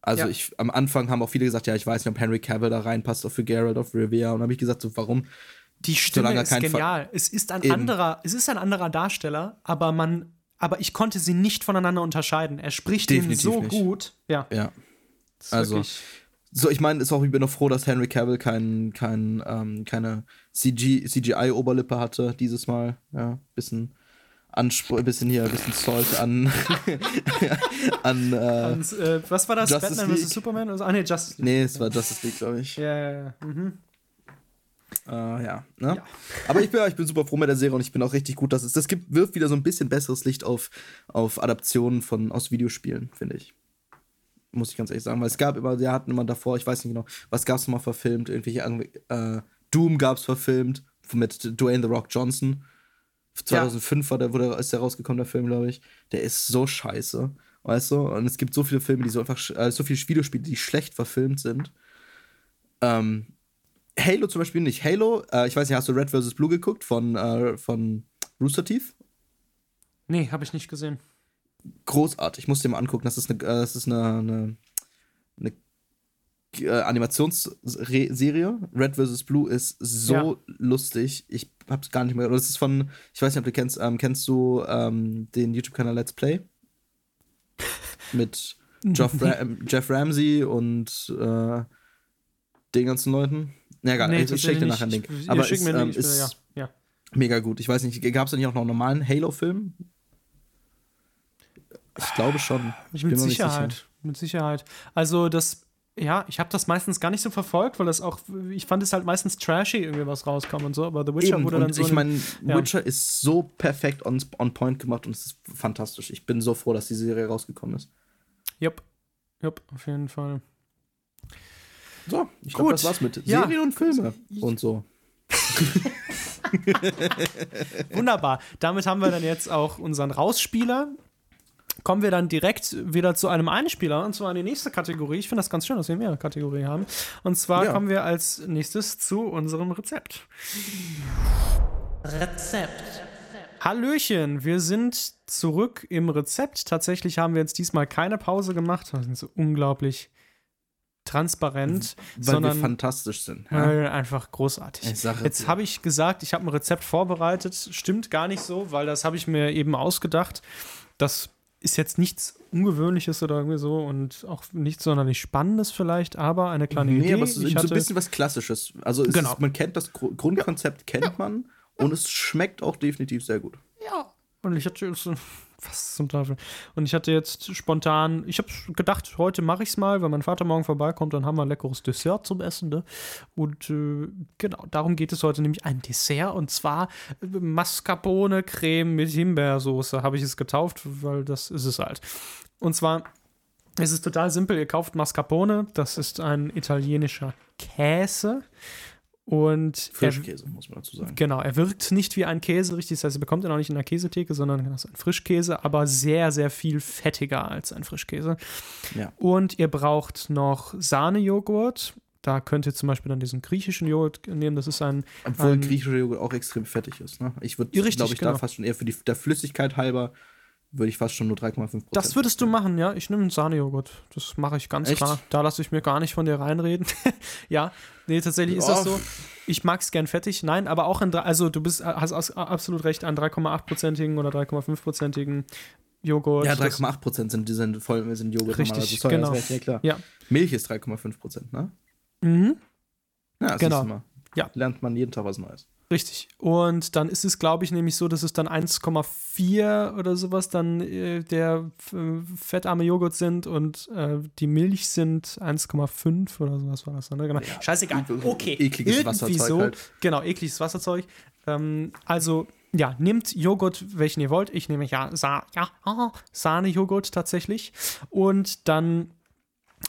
Also ja. ich, am Anfang haben auch viele gesagt, ja, ich weiß nicht, ob Henry Cavill da reinpasst, auch für Gerald of Rivia. Und habe ich gesagt, so, warum? Die Stimme ist genial. Ver es ist ein anderer, es ist ein anderer Darsteller, aber man aber ich konnte sie nicht voneinander unterscheiden. Er spricht Definitiv ihn so nicht. gut. Ja. Ja. Also, so, ich meine, ist auch, ich bin noch froh, dass Henry Cavill kein, kein, ähm, keine CG, CGI-Oberlippe hatte dieses Mal. Ja, bisschen Anspruch, bisschen hier, ein bisschen Salt an. an, äh, Und, äh, was war das? Justice Batman vs. Superman? Ah, nee, Justice League. Nee, es war Justice League, glaube ich. Ja, ja, ja. Mhm. Äh, ja, ne? ja. Aber ich bin, ich bin super froh mit der Serie und ich bin auch richtig gut, dass es das gibt, wirft wieder so ein bisschen besseres Licht auf, auf Adaptionen von, aus Videospielen, finde ich. Muss ich ganz ehrlich sagen, weil es gab immer, wir hatten immer davor, ich weiß nicht genau, was gab es mal verfilmt, irgendwelche, äh, Doom gab es verfilmt mit Dwayne The Rock Johnson. 2005 ja. war der, der, ist der rausgekommen, der Film, glaube ich. Der ist so scheiße, weißt du? Und es gibt so viele Filme, die so einfach, äh, so viele Videospiele, die schlecht verfilmt sind. Ähm, Halo zum Beispiel nicht. Halo, äh, ich weiß nicht, hast du Red vs. Blue geguckt von, äh, von Rooster Teeth? Nee, habe ich nicht gesehen. Großartig, ich muss dir mal angucken. Das ist eine, äh, das ist eine, eine, eine äh, Animationsserie. Red vs. Blue ist so ja. lustig. Ich hab's gar nicht mehr. Das ist von, ich weiß nicht, ob du kennst, ähm, kennst du ähm, den YouTube-Kanal Let's Play? Mit Jeff, Ra Jeff Ramsey und äh, den ganzen Leuten. Ja, egal, nee, ich, ich schicke dir nachher einen Link. Ich, Aber es ähm, ist ja, ja. mega gut. Ich weiß nicht, gab es da nicht auch noch einen normalen Halo-Film? Ich glaube schon. Ich mit Sicherheit. Sicher. Mit Sicherheit. Also das, ja, ich habe das meistens gar nicht so verfolgt, weil das auch, ich fand es halt meistens trashy, irgendwie was rauskommt und so, aber The Witcher Eben. wurde dann so. Ich meine, ja. Witcher ist so perfekt on, on point gemacht und es ist fantastisch. Ich bin so froh, dass die Serie rausgekommen ist. Jupp. Jupp, auf jeden Fall. So, ich glaube, das war's mit ja. Serien und Filme und so. Wunderbar. Damit haben wir dann jetzt auch unseren Rausspieler. Kommen wir dann direkt wieder zu einem Einspieler und zwar in die nächste Kategorie. Ich finde das ganz schön, dass wir mehrere Kategorien haben. Und zwar ja. kommen wir als nächstes zu unserem Rezept. Rezept. Hallöchen, wir sind zurück im Rezept. Tatsächlich haben wir jetzt diesmal keine Pause gemacht. Wir sind so unglaublich transparent, weil sondern wir fantastisch sind. Ja? einfach großartig. Jetzt habe ich gesagt, ich habe ein Rezept vorbereitet. Stimmt gar nicht so, weil das habe ich mir eben ausgedacht. Das ist jetzt nichts Ungewöhnliches oder irgendwie so und auch nichts sonderlich Spannendes vielleicht, aber eine kleine nee, Idee. aber es ist so ein bisschen was Klassisches. Also genau. ist, man kennt das Grundkonzept, kennt ja. man und es schmeckt auch definitiv sehr gut. Ja, und ich hatte was zum Teufel. Und ich hatte jetzt spontan, ich habe gedacht, heute mache ich es mal, wenn mein Vater morgen vorbeikommt, dann haben wir ein leckeres Dessert zum Essen. Ne? Und äh, genau, darum geht es heute nämlich ein Dessert und zwar äh, Mascarpone Creme mit Himbeersoße habe ich es getauft, weil das ist es halt. Und zwar es ist total simpel, ihr kauft Mascarpone, das ist ein italienischer Käse. Und Frischkäse, er, muss man dazu sagen. Genau, er wirkt nicht wie ein Käse, richtig. Das heißt, ihr bekommt ihn auch nicht in der Käsetheke, sondern das ist ein Frischkäse, aber sehr, sehr viel fettiger als ein Frischkäse. Ja. Und ihr braucht noch Sahnejoghurt. Da könnt ihr zum Beispiel dann diesen griechischen Joghurt nehmen. Das ist ein. Obwohl ein, griechischer Joghurt auch extrem fettig ist. Ne? Ich würde, glaube ich, genau. da fast schon eher für die der Flüssigkeit halber würde ich fast schon nur 3,5% Das würdest du machen, ja. Ich nehme einen Sahnejoghurt. Das mache ich ganz Echt? klar. Da lasse ich mir gar nicht von dir reinreden. ja, nee, tatsächlich ist das so. Ich mag es gern fettig. Nein, aber auch in, also du bist, hast absolut recht, an 3,8-prozentigen oder 3,5-prozentigen Joghurt. Ja, 3,8% sind, sind voll sind Joghurt Richtig, also, genau. ja klar. Ja. Milch ist 3,5 ne? Mhm. Ja, das genau. ist immer. Ja. Lernt man jeden Tag was Neues. Richtig. Und dann ist es, glaube ich, nämlich so, dass es dann 1,4 oder sowas dann äh, der äh, fettarme Joghurt sind und äh, die Milch sind 1,5 oder sowas war das dann. Ne? Genau. Ja, Scheißegal. Okay. Ekliges Irgendwie Wasserzeug. So. Halt. Genau, ekliges Wasserzeug. Ähm, also, ja, nehmt Joghurt, welchen ihr wollt. Ich nehme ja, Sa ja Sahne-Joghurt tatsächlich. Und dann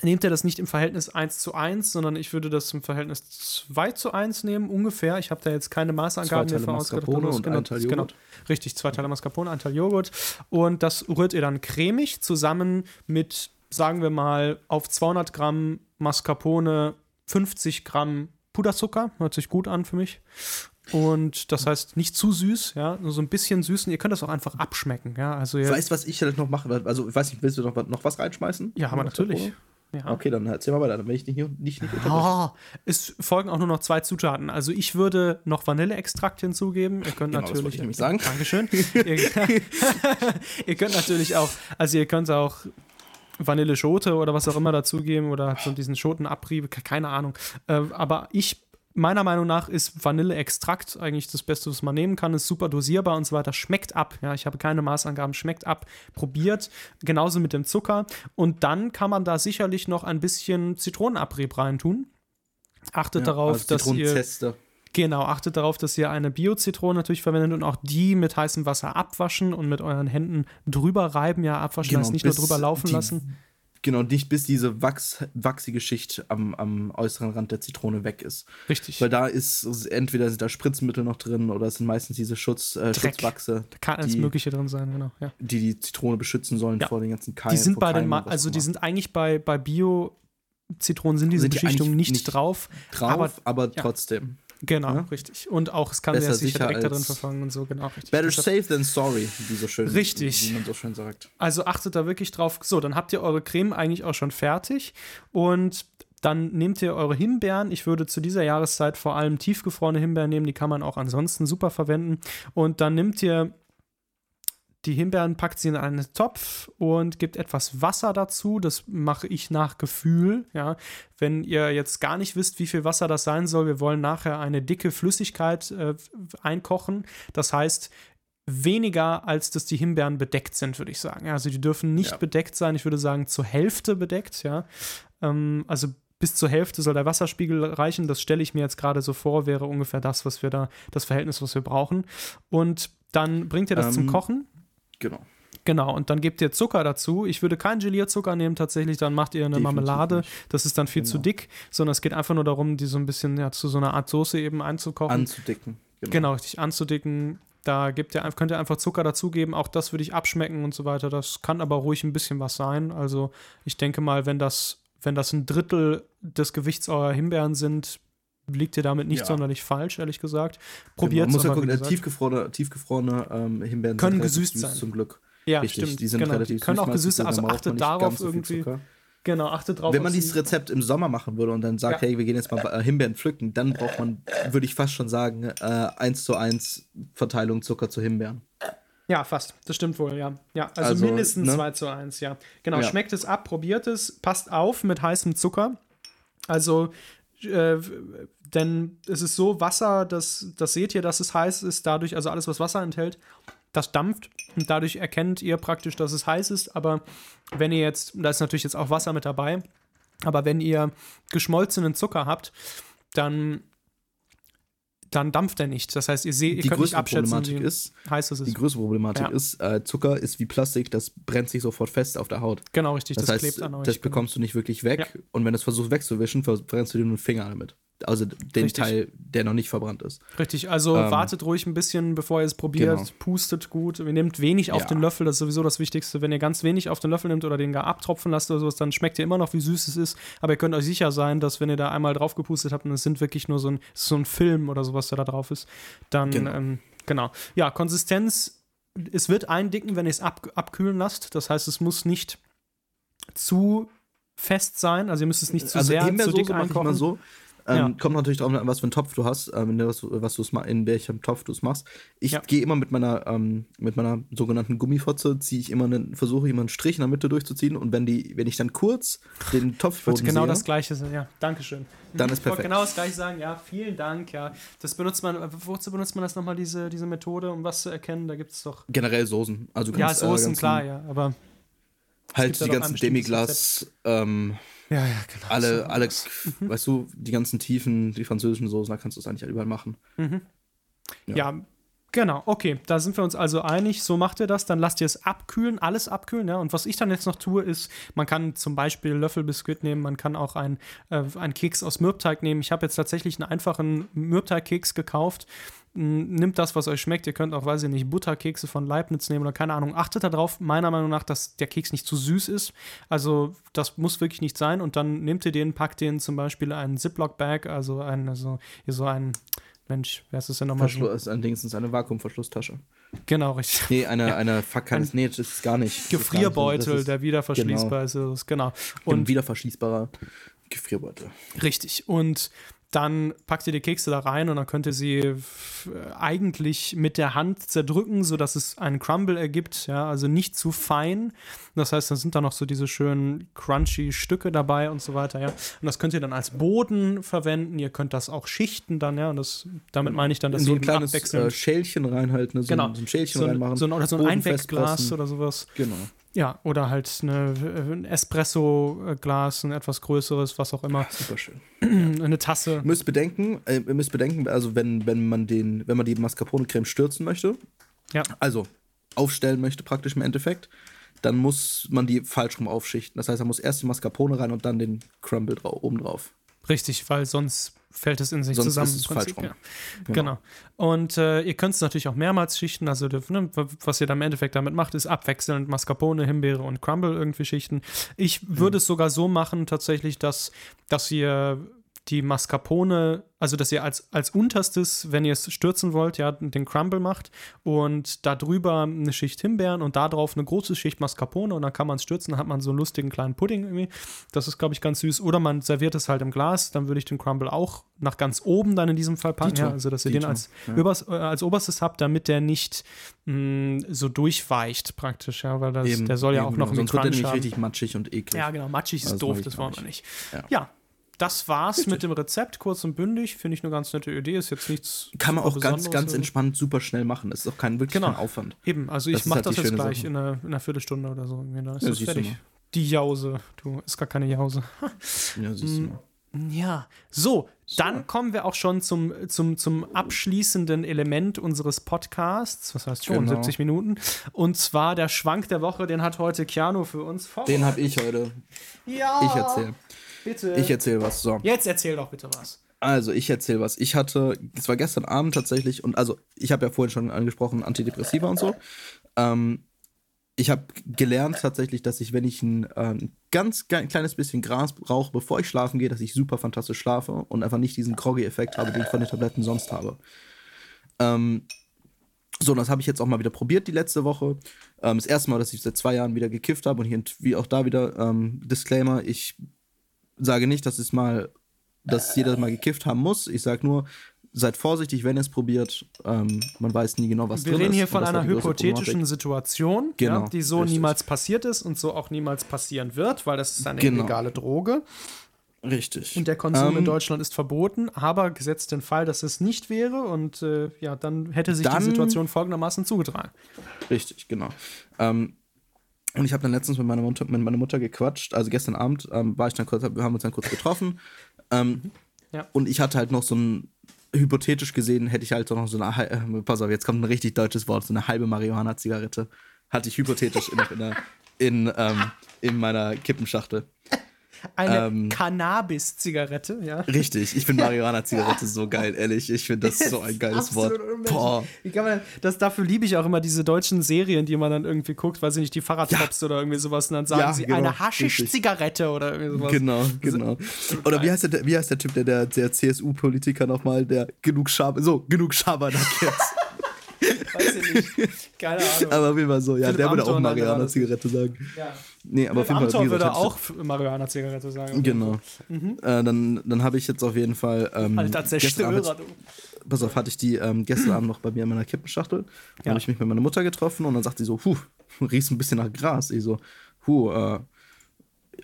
nehmt ihr das nicht im Verhältnis 1 zu 1, sondern ich würde das im Verhältnis 2 zu 1 nehmen, ungefähr. Ich habe da jetzt keine Maßangaben mehr vorausgedacht. Und genau, ein Teil genau, richtig, zwei Teile Mascarpone, ein Teil Joghurt. Und das rührt ihr dann cremig zusammen mit, sagen wir mal, auf 200 Gramm Mascarpone 50 Gramm Puderzucker. Hört sich gut an für mich. Und das heißt, nicht zu süß, ja, nur so ein bisschen süßen. Ihr könnt das auch einfach abschmecken, ja. Also weißt du, was ich vielleicht noch mache? Also, ich weiß nicht, willst du noch, noch was reinschmeißen? Ja, aber natürlich. Ja. Okay, dann erzähl mal weiter, dann will ich nicht, nicht, nicht oh, Es folgen auch nur noch zwei Zutaten. Also ich würde noch Vanilleextrakt hinzugeben. Ihr könnt genau, natürlich. Das ich nämlich sagen. Dankeschön. ihr, ihr könnt natürlich auch, also ihr könnt auch Vanilleschote oder was auch immer dazugeben oder so diesen Schotenabrieb, keine Ahnung. Äh, aber ich meiner Meinung nach ist Vanilleextrakt eigentlich das Beste, was man nehmen kann. Ist super dosierbar und so weiter. Schmeckt ab. Ja, ich habe keine Maßangaben. Schmeckt ab. Probiert. Genauso mit dem Zucker. Und dann kann man da sicherlich noch ein bisschen Zitronenabrieb reintun. Achtet ja, darauf, also dass ihr. Genau, achtet darauf, dass ihr eine Bio-Zitrone natürlich verwendet und auch die mit heißem Wasser abwaschen und mit euren Händen drüber reiben. Ja, abwaschen genau, heißt nicht nur drüber laufen lassen Genau, nicht bis diese Wachs, wachsige Schicht am, am äußeren Rand der Zitrone weg ist. Richtig. Weil da ist, entweder sind da Spritzmittel noch drin oder es sind meistens diese Schutz, äh, Schutzwachse. Da kann alles Mögliche drin sein, genau. Ja. Die die Zitrone beschützen sollen ja. vor den ganzen Keimen. Die sind bei den, also die sind eigentlich bei, bei Bio-Zitronen sind diese sind die Beschichtungen nicht, nicht, drauf. Drauf, aber, aber trotzdem. Genau, ja? richtig. Und auch, es kann Besser ja sich direkt darin verfangen und so, genau, richtig. Better safe than sorry, wie so schön, richtig. wie man so schön sagt. Also achtet da wirklich drauf. So, dann habt ihr eure Creme eigentlich auch schon fertig und dann nehmt ihr eure Himbeeren. Ich würde zu dieser Jahreszeit vor allem tiefgefrorene Himbeeren nehmen, die kann man auch ansonsten super verwenden. Und dann nehmt ihr die Himbeeren packt sie in einen Topf und gibt etwas Wasser dazu. Das mache ich nach Gefühl. Ja. Wenn ihr jetzt gar nicht wisst, wie viel Wasser das sein soll, wir wollen nachher eine dicke Flüssigkeit äh, einkochen. Das heißt, weniger als dass die Himbeeren bedeckt sind, würde ich sagen. Also die dürfen nicht ja. bedeckt sein. Ich würde sagen, zur Hälfte bedeckt, ja. Ähm, also bis zur Hälfte soll der Wasserspiegel reichen. Das stelle ich mir jetzt gerade so vor, wäre ungefähr das, was wir da, das Verhältnis, was wir brauchen. Und dann bringt ihr das ähm, zum Kochen. Genau. Genau, und dann gebt ihr Zucker dazu. Ich würde keinen Gelierzucker nehmen, tatsächlich, dann macht ihr eine Definitiv Marmelade. Nicht. Das ist dann viel genau. zu dick, sondern es geht einfach nur darum, die so ein bisschen ja, zu so einer Art Soße eben einzukochen. Anzudicken. Genau, genau richtig, anzudicken. Da gebt ihr, könnt ihr einfach Zucker dazugeben. Auch das würde ich abschmecken und so weiter. Das kann aber ruhig ein bisschen was sein. Also, ich denke mal, wenn das, wenn das ein Drittel des Gewichts eurer Himbeeren sind, liegt ihr damit nicht ja. sonderlich falsch, ehrlich gesagt. Probiert genau. Man muss ja gucken, tiefgefrorene, tiefgefrorene ähm, Himbeeren können gesüßt sein. Zum Glück. Ja, Richtig, stimmt. Die sind genau. relativ die können auch gesüßt sein. Also achtet darauf irgendwie. Genau, achtet drauf. Wenn man dieses Rezept im Sommer machen würde und dann sagt, ja. hey, wir gehen jetzt mal ja. Himbeeren pflücken, dann braucht man, würde ich fast schon sagen, äh, 1 zu 1 Verteilung Zucker zu Himbeeren. Ja, fast. Das stimmt wohl, ja. Ja, also, also mindestens ne? 2 zu 1, ja. Genau, ja. schmeckt es ab, probiert es, passt auf mit heißem Zucker. Also äh, denn es ist so, Wasser, das, das seht ihr, dass es heiß ist, dadurch, also alles, was Wasser enthält, das dampft und dadurch erkennt ihr praktisch, dass es heiß ist. Aber wenn ihr jetzt, da ist natürlich jetzt auch Wasser mit dabei, aber wenn ihr geschmolzenen Zucker habt, dann dann dampft er nicht. Das heißt, ihr seht, ihr die könnt nicht abschätzen, Problematik ist, heiß es ist. Die größte Problematik ja. ist, äh, Zucker ist wie Plastik, das brennt sich sofort fest auf der Haut. Genau, richtig, das, das heißt, klebt an euch. Das genau. bekommst du nicht wirklich weg ja. und wenn du es versuchst wegzuwischen, verbrennst du dir nur den Finger damit. Also den Richtig. Teil, der noch nicht verbrannt ist. Richtig, also ähm, wartet ruhig ein bisschen, bevor ihr es probiert, genau. pustet gut. Ihr nehmt wenig auf ja. den Löffel, das ist sowieso das Wichtigste. Wenn ihr ganz wenig auf den Löffel nehmt oder den gar abtropfen lasst oder sowas, dann schmeckt ihr immer noch, wie süß es ist. Aber ihr könnt euch sicher sein, dass wenn ihr da einmal drauf gepustet habt und es sind wirklich nur so ein, so ein Film oder sowas, der da drauf ist, dann, genau. Ähm, genau. Ja, Konsistenz, es wird eindicken, wenn ihr es ab, abkühlen lasst. Das heißt, es muss nicht zu fest sein, also ihr müsst es nicht zu also sehr zu dick einkochen. So, ähm, ja. Kommt natürlich darauf an, was für einen Topf du hast, ähm, was, was du's in welchem Topf du es machst. Ich ja. gehe immer mit meiner, ähm, mit meiner sogenannten Gummifotze, ziehe ich immer einen, versuche immer einen Strich in der Mitte durchzuziehen und wenn die, wenn ich dann kurz den Topf wollte genau sehe, das gleiche sagen, ja, Dankeschön. Dann ist perfekt. Ich genau das gleiche sagen, ja, vielen Dank, ja. Das benutzt man, wozu benutzt man das nochmal, diese, diese Methode, um was zu erkennen? Da gibt es doch. Generell Soßen. Also ja, Soßen, äh, klar, ja, aber. Halt die ganzen Demiglas, ähm, ja, ja, genau. Alle, alle mhm. weißt du, die ganzen Tiefen, die französischen Soßen, da kannst du es eigentlich überall machen. Mhm. Ja. ja. Genau, okay, da sind wir uns also einig. So macht ihr das, dann lasst ihr es abkühlen, alles abkühlen. Ja? Und was ich dann jetzt noch tue, ist, man kann zum Beispiel Löffelbiskuit nehmen, man kann auch einen, äh, einen Keks aus Mürbteig nehmen. Ich habe jetzt tatsächlich einen einfachen Mürbteigkeks gekauft nimmt das, was euch schmeckt. Ihr könnt auch, weiß ich nicht, Butterkekse von Leibniz nehmen oder keine Ahnung. Achtet darauf, meiner Meinung nach, dass der Keks nicht zu süß ist. Also, das muss wirklich nicht sein. Und dann nehmt ihr den, packt den zum Beispiel einen Ziploc-Bag, also ein, also so ein, Mensch, wer ist das denn nochmal? Verschluss, ist allerdings eine Vakuumverschlusstasche. Genau, richtig. Nee, eine, ja. eine fuck, ein, nee, das ist gar nicht. Gefrierbeutel, ist, der wieder verschließbar genau. ist, genau. Und wieder verschließbarer Gefrierbeutel. Richtig. Und dann packt ihr die Kekse da rein und dann könnt ihr sie eigentlich mit der Hand zerdrücken, sodass es einen Crumble ergibt, ja, also nicht zu fein. Das heißt, da sind da noch so diese schönen crunchy Stücke dabei und so weiter, ja. Und das könnt ihr dann als Boden verwenden. Ihr könnt das auch schichten dann, ja. Und das, damit meine ich dann, dass In so ein kleines äh, Schälchen reinhalten, ne? so, genau. so ein Schälchen so, reinmachen. So ein, oder so ein Einwegglas oder sowas. Genau. Ja, oder halt eine, ein Espresso-Glas, ein etwas größeres, was auch immer. Super schön. eine Tasse. Müsst bedenken, äh, müsst bedenken, also wenn, wenn man den, wenn man die Mascarpone-Creme stürzen möchte, ja. also aufstellen möchte praktisch im Endeffekt, dann muss man die falsch rum aufschichten. Das heißt, man muss erst die Mascarpone rein und dann den Crumble drau oben drauf. Richtig, weil sonst fällt es in sich Sonst zusammen. Ist es falsch rum. Ja. Genau. genau. Und äh, ihr könnt es natürlich auch mehrmals schichten. Also, ne, was ihr dann im Endeffekt damit macht, ist abwechselnd Mascarpone, Himbeere und Crumble irgendwie schichten. Ich würde mhm. es sogar so machen, tatsächlich, dass, dass ihr die Mascarpone, also dass ihr als, als unterstes, wenn ihr es stürzen wollt, ja, den Crumble macht und da drüber eine Schicht Himbeeren und da drauf eine große Schicht Mascarpone und dann kann man es stürzen, dann hat man so einen lustigen kleinen Pudding irgendwie. Das ist, glaube ich, ganz süß. Oder man serviert es halt im Glas, dann würde ich den Crumble auch nach ganz oben dann in diesem Fall packen, ja, also dass ihr Dito. den als, ja. übers, äh, als oberstes habt, damit der nicht mh, mm, so durchweicht praktisch, ja, weil das, eben, der soll ja auch noch einen Sonst Crunch wird der nämlich richtig matschig und eklig. Ja, genau, matschig ist also doof, das wollen wir nicht. Ja. ja das war's Bitte. mit dem Rezept, kurz und bündig. Finde ich eine ganz nette Idee. Ist jetzt nichts. Kann man auch ganz, ganz entspannt super schnell machen. Ist auch kein wirklich genau. kein Aufwand. Eben, also ich mache halt das jetzt gleich in einer, in einer, Viertelstunde oder so. Da ist ja, das fertig. Die Jause. Du, ist gar keine Jause. ja, siehst du mal. Ja, so, dann kommen wir auch schon zum, zum, zum abschließenden Element unseres Podcasts. Was heißt schon, genau. 70 Minuten. Und zwar der Schwank der Woche, den hat heute Keanu für uns vor. Den habe ich heute. Ja. Ich erzähle. Bitte. Ich erzähle was. So. Jetzt erzähl doch bitte was. Also, ich erzähle was. Ich hatte, es war gestern Abend tatsächlich, und also, ich habe ja vorhin schon angesprochen, Antidepressiva und so. Ähm, ich habe gelernt tatsächlich, dass ich, wenn ich ein ähm, ganz kleines bisschen Gras rauche, bevor ich schlafen gehe, dass ich super fantastisch schlafe und einfach nicht diesen Groggy-Effekt habe, den ich von den Tabletten sonst habe. Ähm, so, das habe ich jetzt auch mal wieder probiert die letzte Woche. Ähm, das erste Mal, dass ich seit zwei Jahren wieder gekifft habe und hier, wie auch da wieder, ähm, Disclaimer, ich sage nicht, dass es mal, dass jeder mal gekifft haben muss. Ich sage nur, seid vorsichtig, wenn ihr es probiert. Ähm, man weiß nie genau, was Wir drin ist. Wir reden hier von einer hypothetischen Situation, genau, ja, die so richtig. niemals passiert ist und so auch niemals passieren wird, weil das ist eine genau. illegale Droge. Richtig. Und der Konsum ähm, in Deutschland ist verboten, aber gesetzt den Fall, dass es nicht wäre und äh, ja, dann hätte sich dann, die Situation folgendermaßen zugetragen. Richtig, genau. Ähm, und ich habe dann letztens mit meiner Mutter, mit meiner Mutter gequatscht. Also gestern Abend ähm, war ich dann kurz, wir haben uns dann kurz getroffen. Ähm, mhm. ja. Und ich hatte halt noch so ein, hypothetisch gesehen, hätte ich halt noch so eine, äh, pass auf, jetzt kommt ein richtig deutsches Wort, so eine halbe Marihuana-Zigarette. Hatte ich hypothetisch in, in, in, ähm, in meiner Kippenschachtel. Eine ähm, Cannabis-Zigarette, ja. Richtig, ich finde Marihuana-Zigarette so geil, ehrlich. Ich finde das so ein geiles Wort. Boah. Wie kann man, das, dafür liebe ich auch immer diese deutschen Serien, die man dann irgendwie guckt, weiß ich nicht, die Fahrradtops ja. oder irgendwie sowas. Und dann sagen ja, sie genau, eine Haschisch-Zigarette oder irgendwie sowas. Genau, genau. Oder wie heißt der, wie heißt der Typ, der, der, der CSU-Politiker nochmal, der genug Schaber, so, genug Schabernack jetzt. Nicht. Keine Ahnung. Aber auf jeden Fall so, ja, Philipp der würde auch Marihuana-Zigarette sagen. Ja. Nee, aber Philipp auf jeden Fall. würde auch Marihuana-Zigarette sagen. Genau. Mhm. Äh, dann dann habe ich jetzt auf jeden Fall. Ähm, Alter, Zerstörer, du. Pass auf, hatte ich die ähm, gestern Abend noch bei mir in meiner Kippenschachtel. Dann ja. habe ich mich mit meiner Mutter getroffen und dann sagt sie so, puh, riechst ein bisschen nach Gras. Ich so, puh, äh,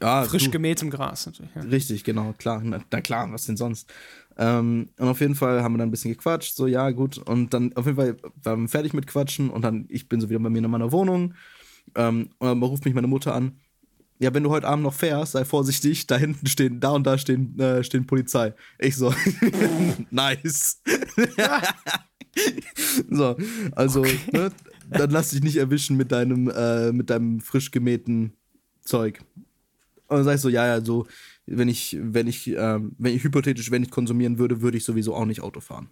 ja, Frisch du, gemähtem Gras natürlich. Ja. Richtig, genau, klar. Na, na, klar, was denn sonst? Ähm, und auf jeden Fall haben wir dann ein bisschen gequatscht, so ja, gut. Und dann auf jeden Fall waren wir fertig mit Quatschen und dann, ich bin so wieder bei mir in meiner Wohnung. Ähm, und dann ruft mich meine Mutter an. Ja, wenn du heute Abend noch fährst, sei vorsichtig, da hinten stehen, da und da stehen, äh, stehen Polizei. Ich so, nice. so, also, okay. ne, dann lass dich nicht erwischen mit deinem, äh, mit deinem frisch gemähten Zeug. Und dann sag ich so, ja, ja, so, wenn ich, wenn ich, ähm, wenn ich hypothetisch, wenn ich konsumieren würde, würde ich sowieso auch nicht Auto fahren.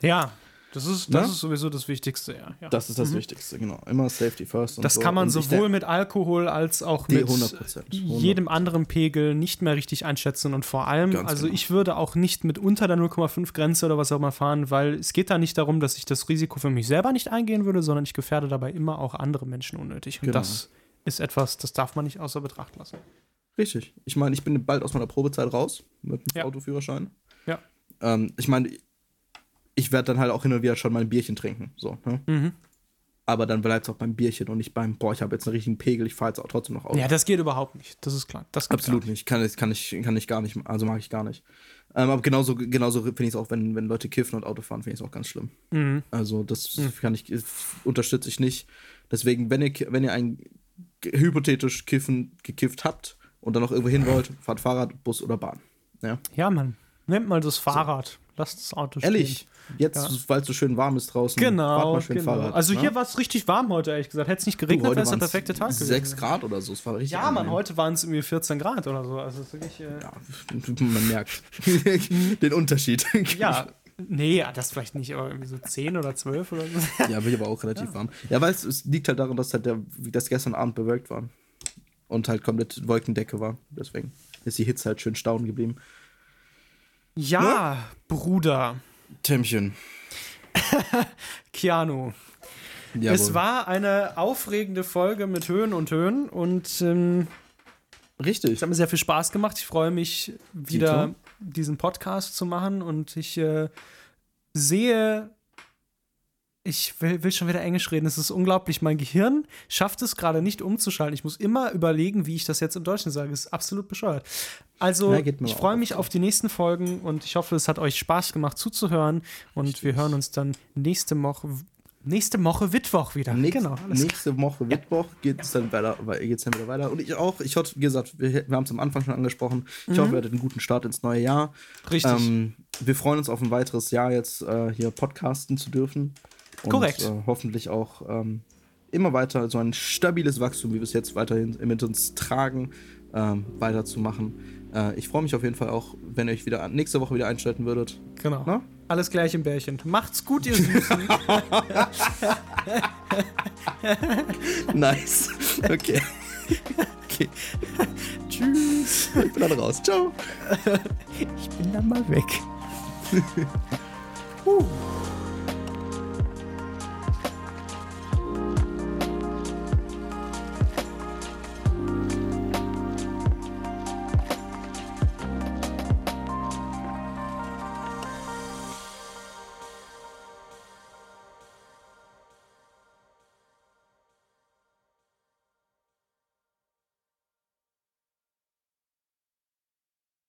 Ja, das ist, das ne? ist sowieso das Wichtigste, ja. ja. Das ist das mhm. Wichtigste, genau. Immer Safety first. das so. kann man und sowohl mit Alkohol als auch mit 100%, 100%. jedem anderen Pegel nicht mehr richtig einschätzen. Und vor allem, Ganz also genau. ich würde auch nicht mit unter der 0,5 Grenze oder was auch immer fahren, weil es geht da nicht darum, dass ich das Risiko für mich selber nicht eingehen würde, sondern ich gefährde dabei immer auch andere Menschen unnötig. Und genau. das ist etwas, das darf man nicht außer Betracht lassen. Richtig. Ich meine, ich bin bald aus meiner Probezeit raus mit dem ja. Autoführerschein. Ja. Ähm, ich meine, ich werde dann halt auch hin und wieder schon mal ein Bierchen trinken. So, ne? mhm. Aber dann bleibt es auch beim Bierchen und nicht beim, boah, ich habe jetzt einen richtigen Pegel, ich fahre jetzt auch trotzdem noch Auto. Ja, das geht überhaupt nicht. Das ist klar. Das Absolut nicht. Kann, kann, ich, kann ich gar nicht, also mag ich gar nicht. Ähm, aber genauso, genauso finde ich es auch, wenn, wenn Leute kiffen und Auto fahren, finde ich es auch ganz schlimm. Mhm. Also, das mhm. kann ich, unterstütze ich nicht. Deswegen, wenn ihr, wenn ihr ein hypothetisch kiffen, gekifft habt und dann noch irgendwo hin wollt, fahrt Fahrrad, Bus oder Bahn. Ja, ja Mann. Nehmt mal das Fahrrad. So. Lasst das Auto stehen. Ehrlich? Jetzt, ja. weil es so schön warm ist draußen. Genau. Fahrt mal schön genau. Fahrrad. Also ne? hier war es richtig warm heute, ehrlich gesagt. Hätte es nicht geregnet, wäre es der perfekte Tag gewesen. 6 Grad oder so. Es war richtig ja, Mann, heute waren es irgendwie 14 Grad oder so. Also wirklich, äh ja, man merkt den Unterschied. ja, Nee, das vielleicht nicht, aber irgendwie so 10 oder 12 oder so. Ja, bin ich aber auch relativ ja. warm. Ja, weil es, es, liegt halt daran, dass halt der, das gestern Abend bewölkt war und halt komplett Wolkendecke war. Deswegen ist die Hitze halt schön staunen geblieben. Ja, ja? Bruder. Timmchen. Keanu. Jawohl. Es war eine aufregende Folge mit Höhen und Höhen und ähm, Richtig. Es hat mir sehr viel Spaß gemacht. Ich freue mich, wieder diesen Podcast zu machen und ich äh, sehe ich will, will, schon wieder Englisch reden. Es ist unglaublich. Mein Gehirn schafft es gerade nicht umzuschalten. Ich muss immer überlegen, wie ich das jetzt im Deutschen sage. Das ist absolut bescheuert. Also, ja, ich freue mich auf die nächsten Folgen und ich hoffe, es hat euch Spaß gemacht zuzuhören. Und Richtig. wir hören uns dann nächste Woche. Nächste Woche Mittwoch wieder. Nächst, genau, nächste Woche Mittwoch ja. geht es dann, weiter, geht's dann wieder weiter. Und ich auch, ich hoffe, wie gesagt, wir, wir haben es am Anfang schon angesprochen. Ich mhm. hoffe, ihr hattet einen guten Start ins neue Jahr. Richtig. Ähm, wir freuen uns auf ein weiteres Jahr jetzt äh, hier podcasten zu dürfen. Und, Korrekt. Äh, hoffentlich auch ähm, immer weiter so ein stabiles Wachstum, wie wir es jetzt weiterhin mit uns tragen, ähm, weiterzumachen. Äh, ich freue mich auf jeden Fall auch, wenn ihr euch wieder nächste Woche wieder einschalten würdet. Genau. Na? Alles gleich im Bärchen. Macht's gut, ihr Süßen. nice. Okay. okay. Tschüss. Ich bin dann raus. Ciao. Ich bin dann mal weg. uh.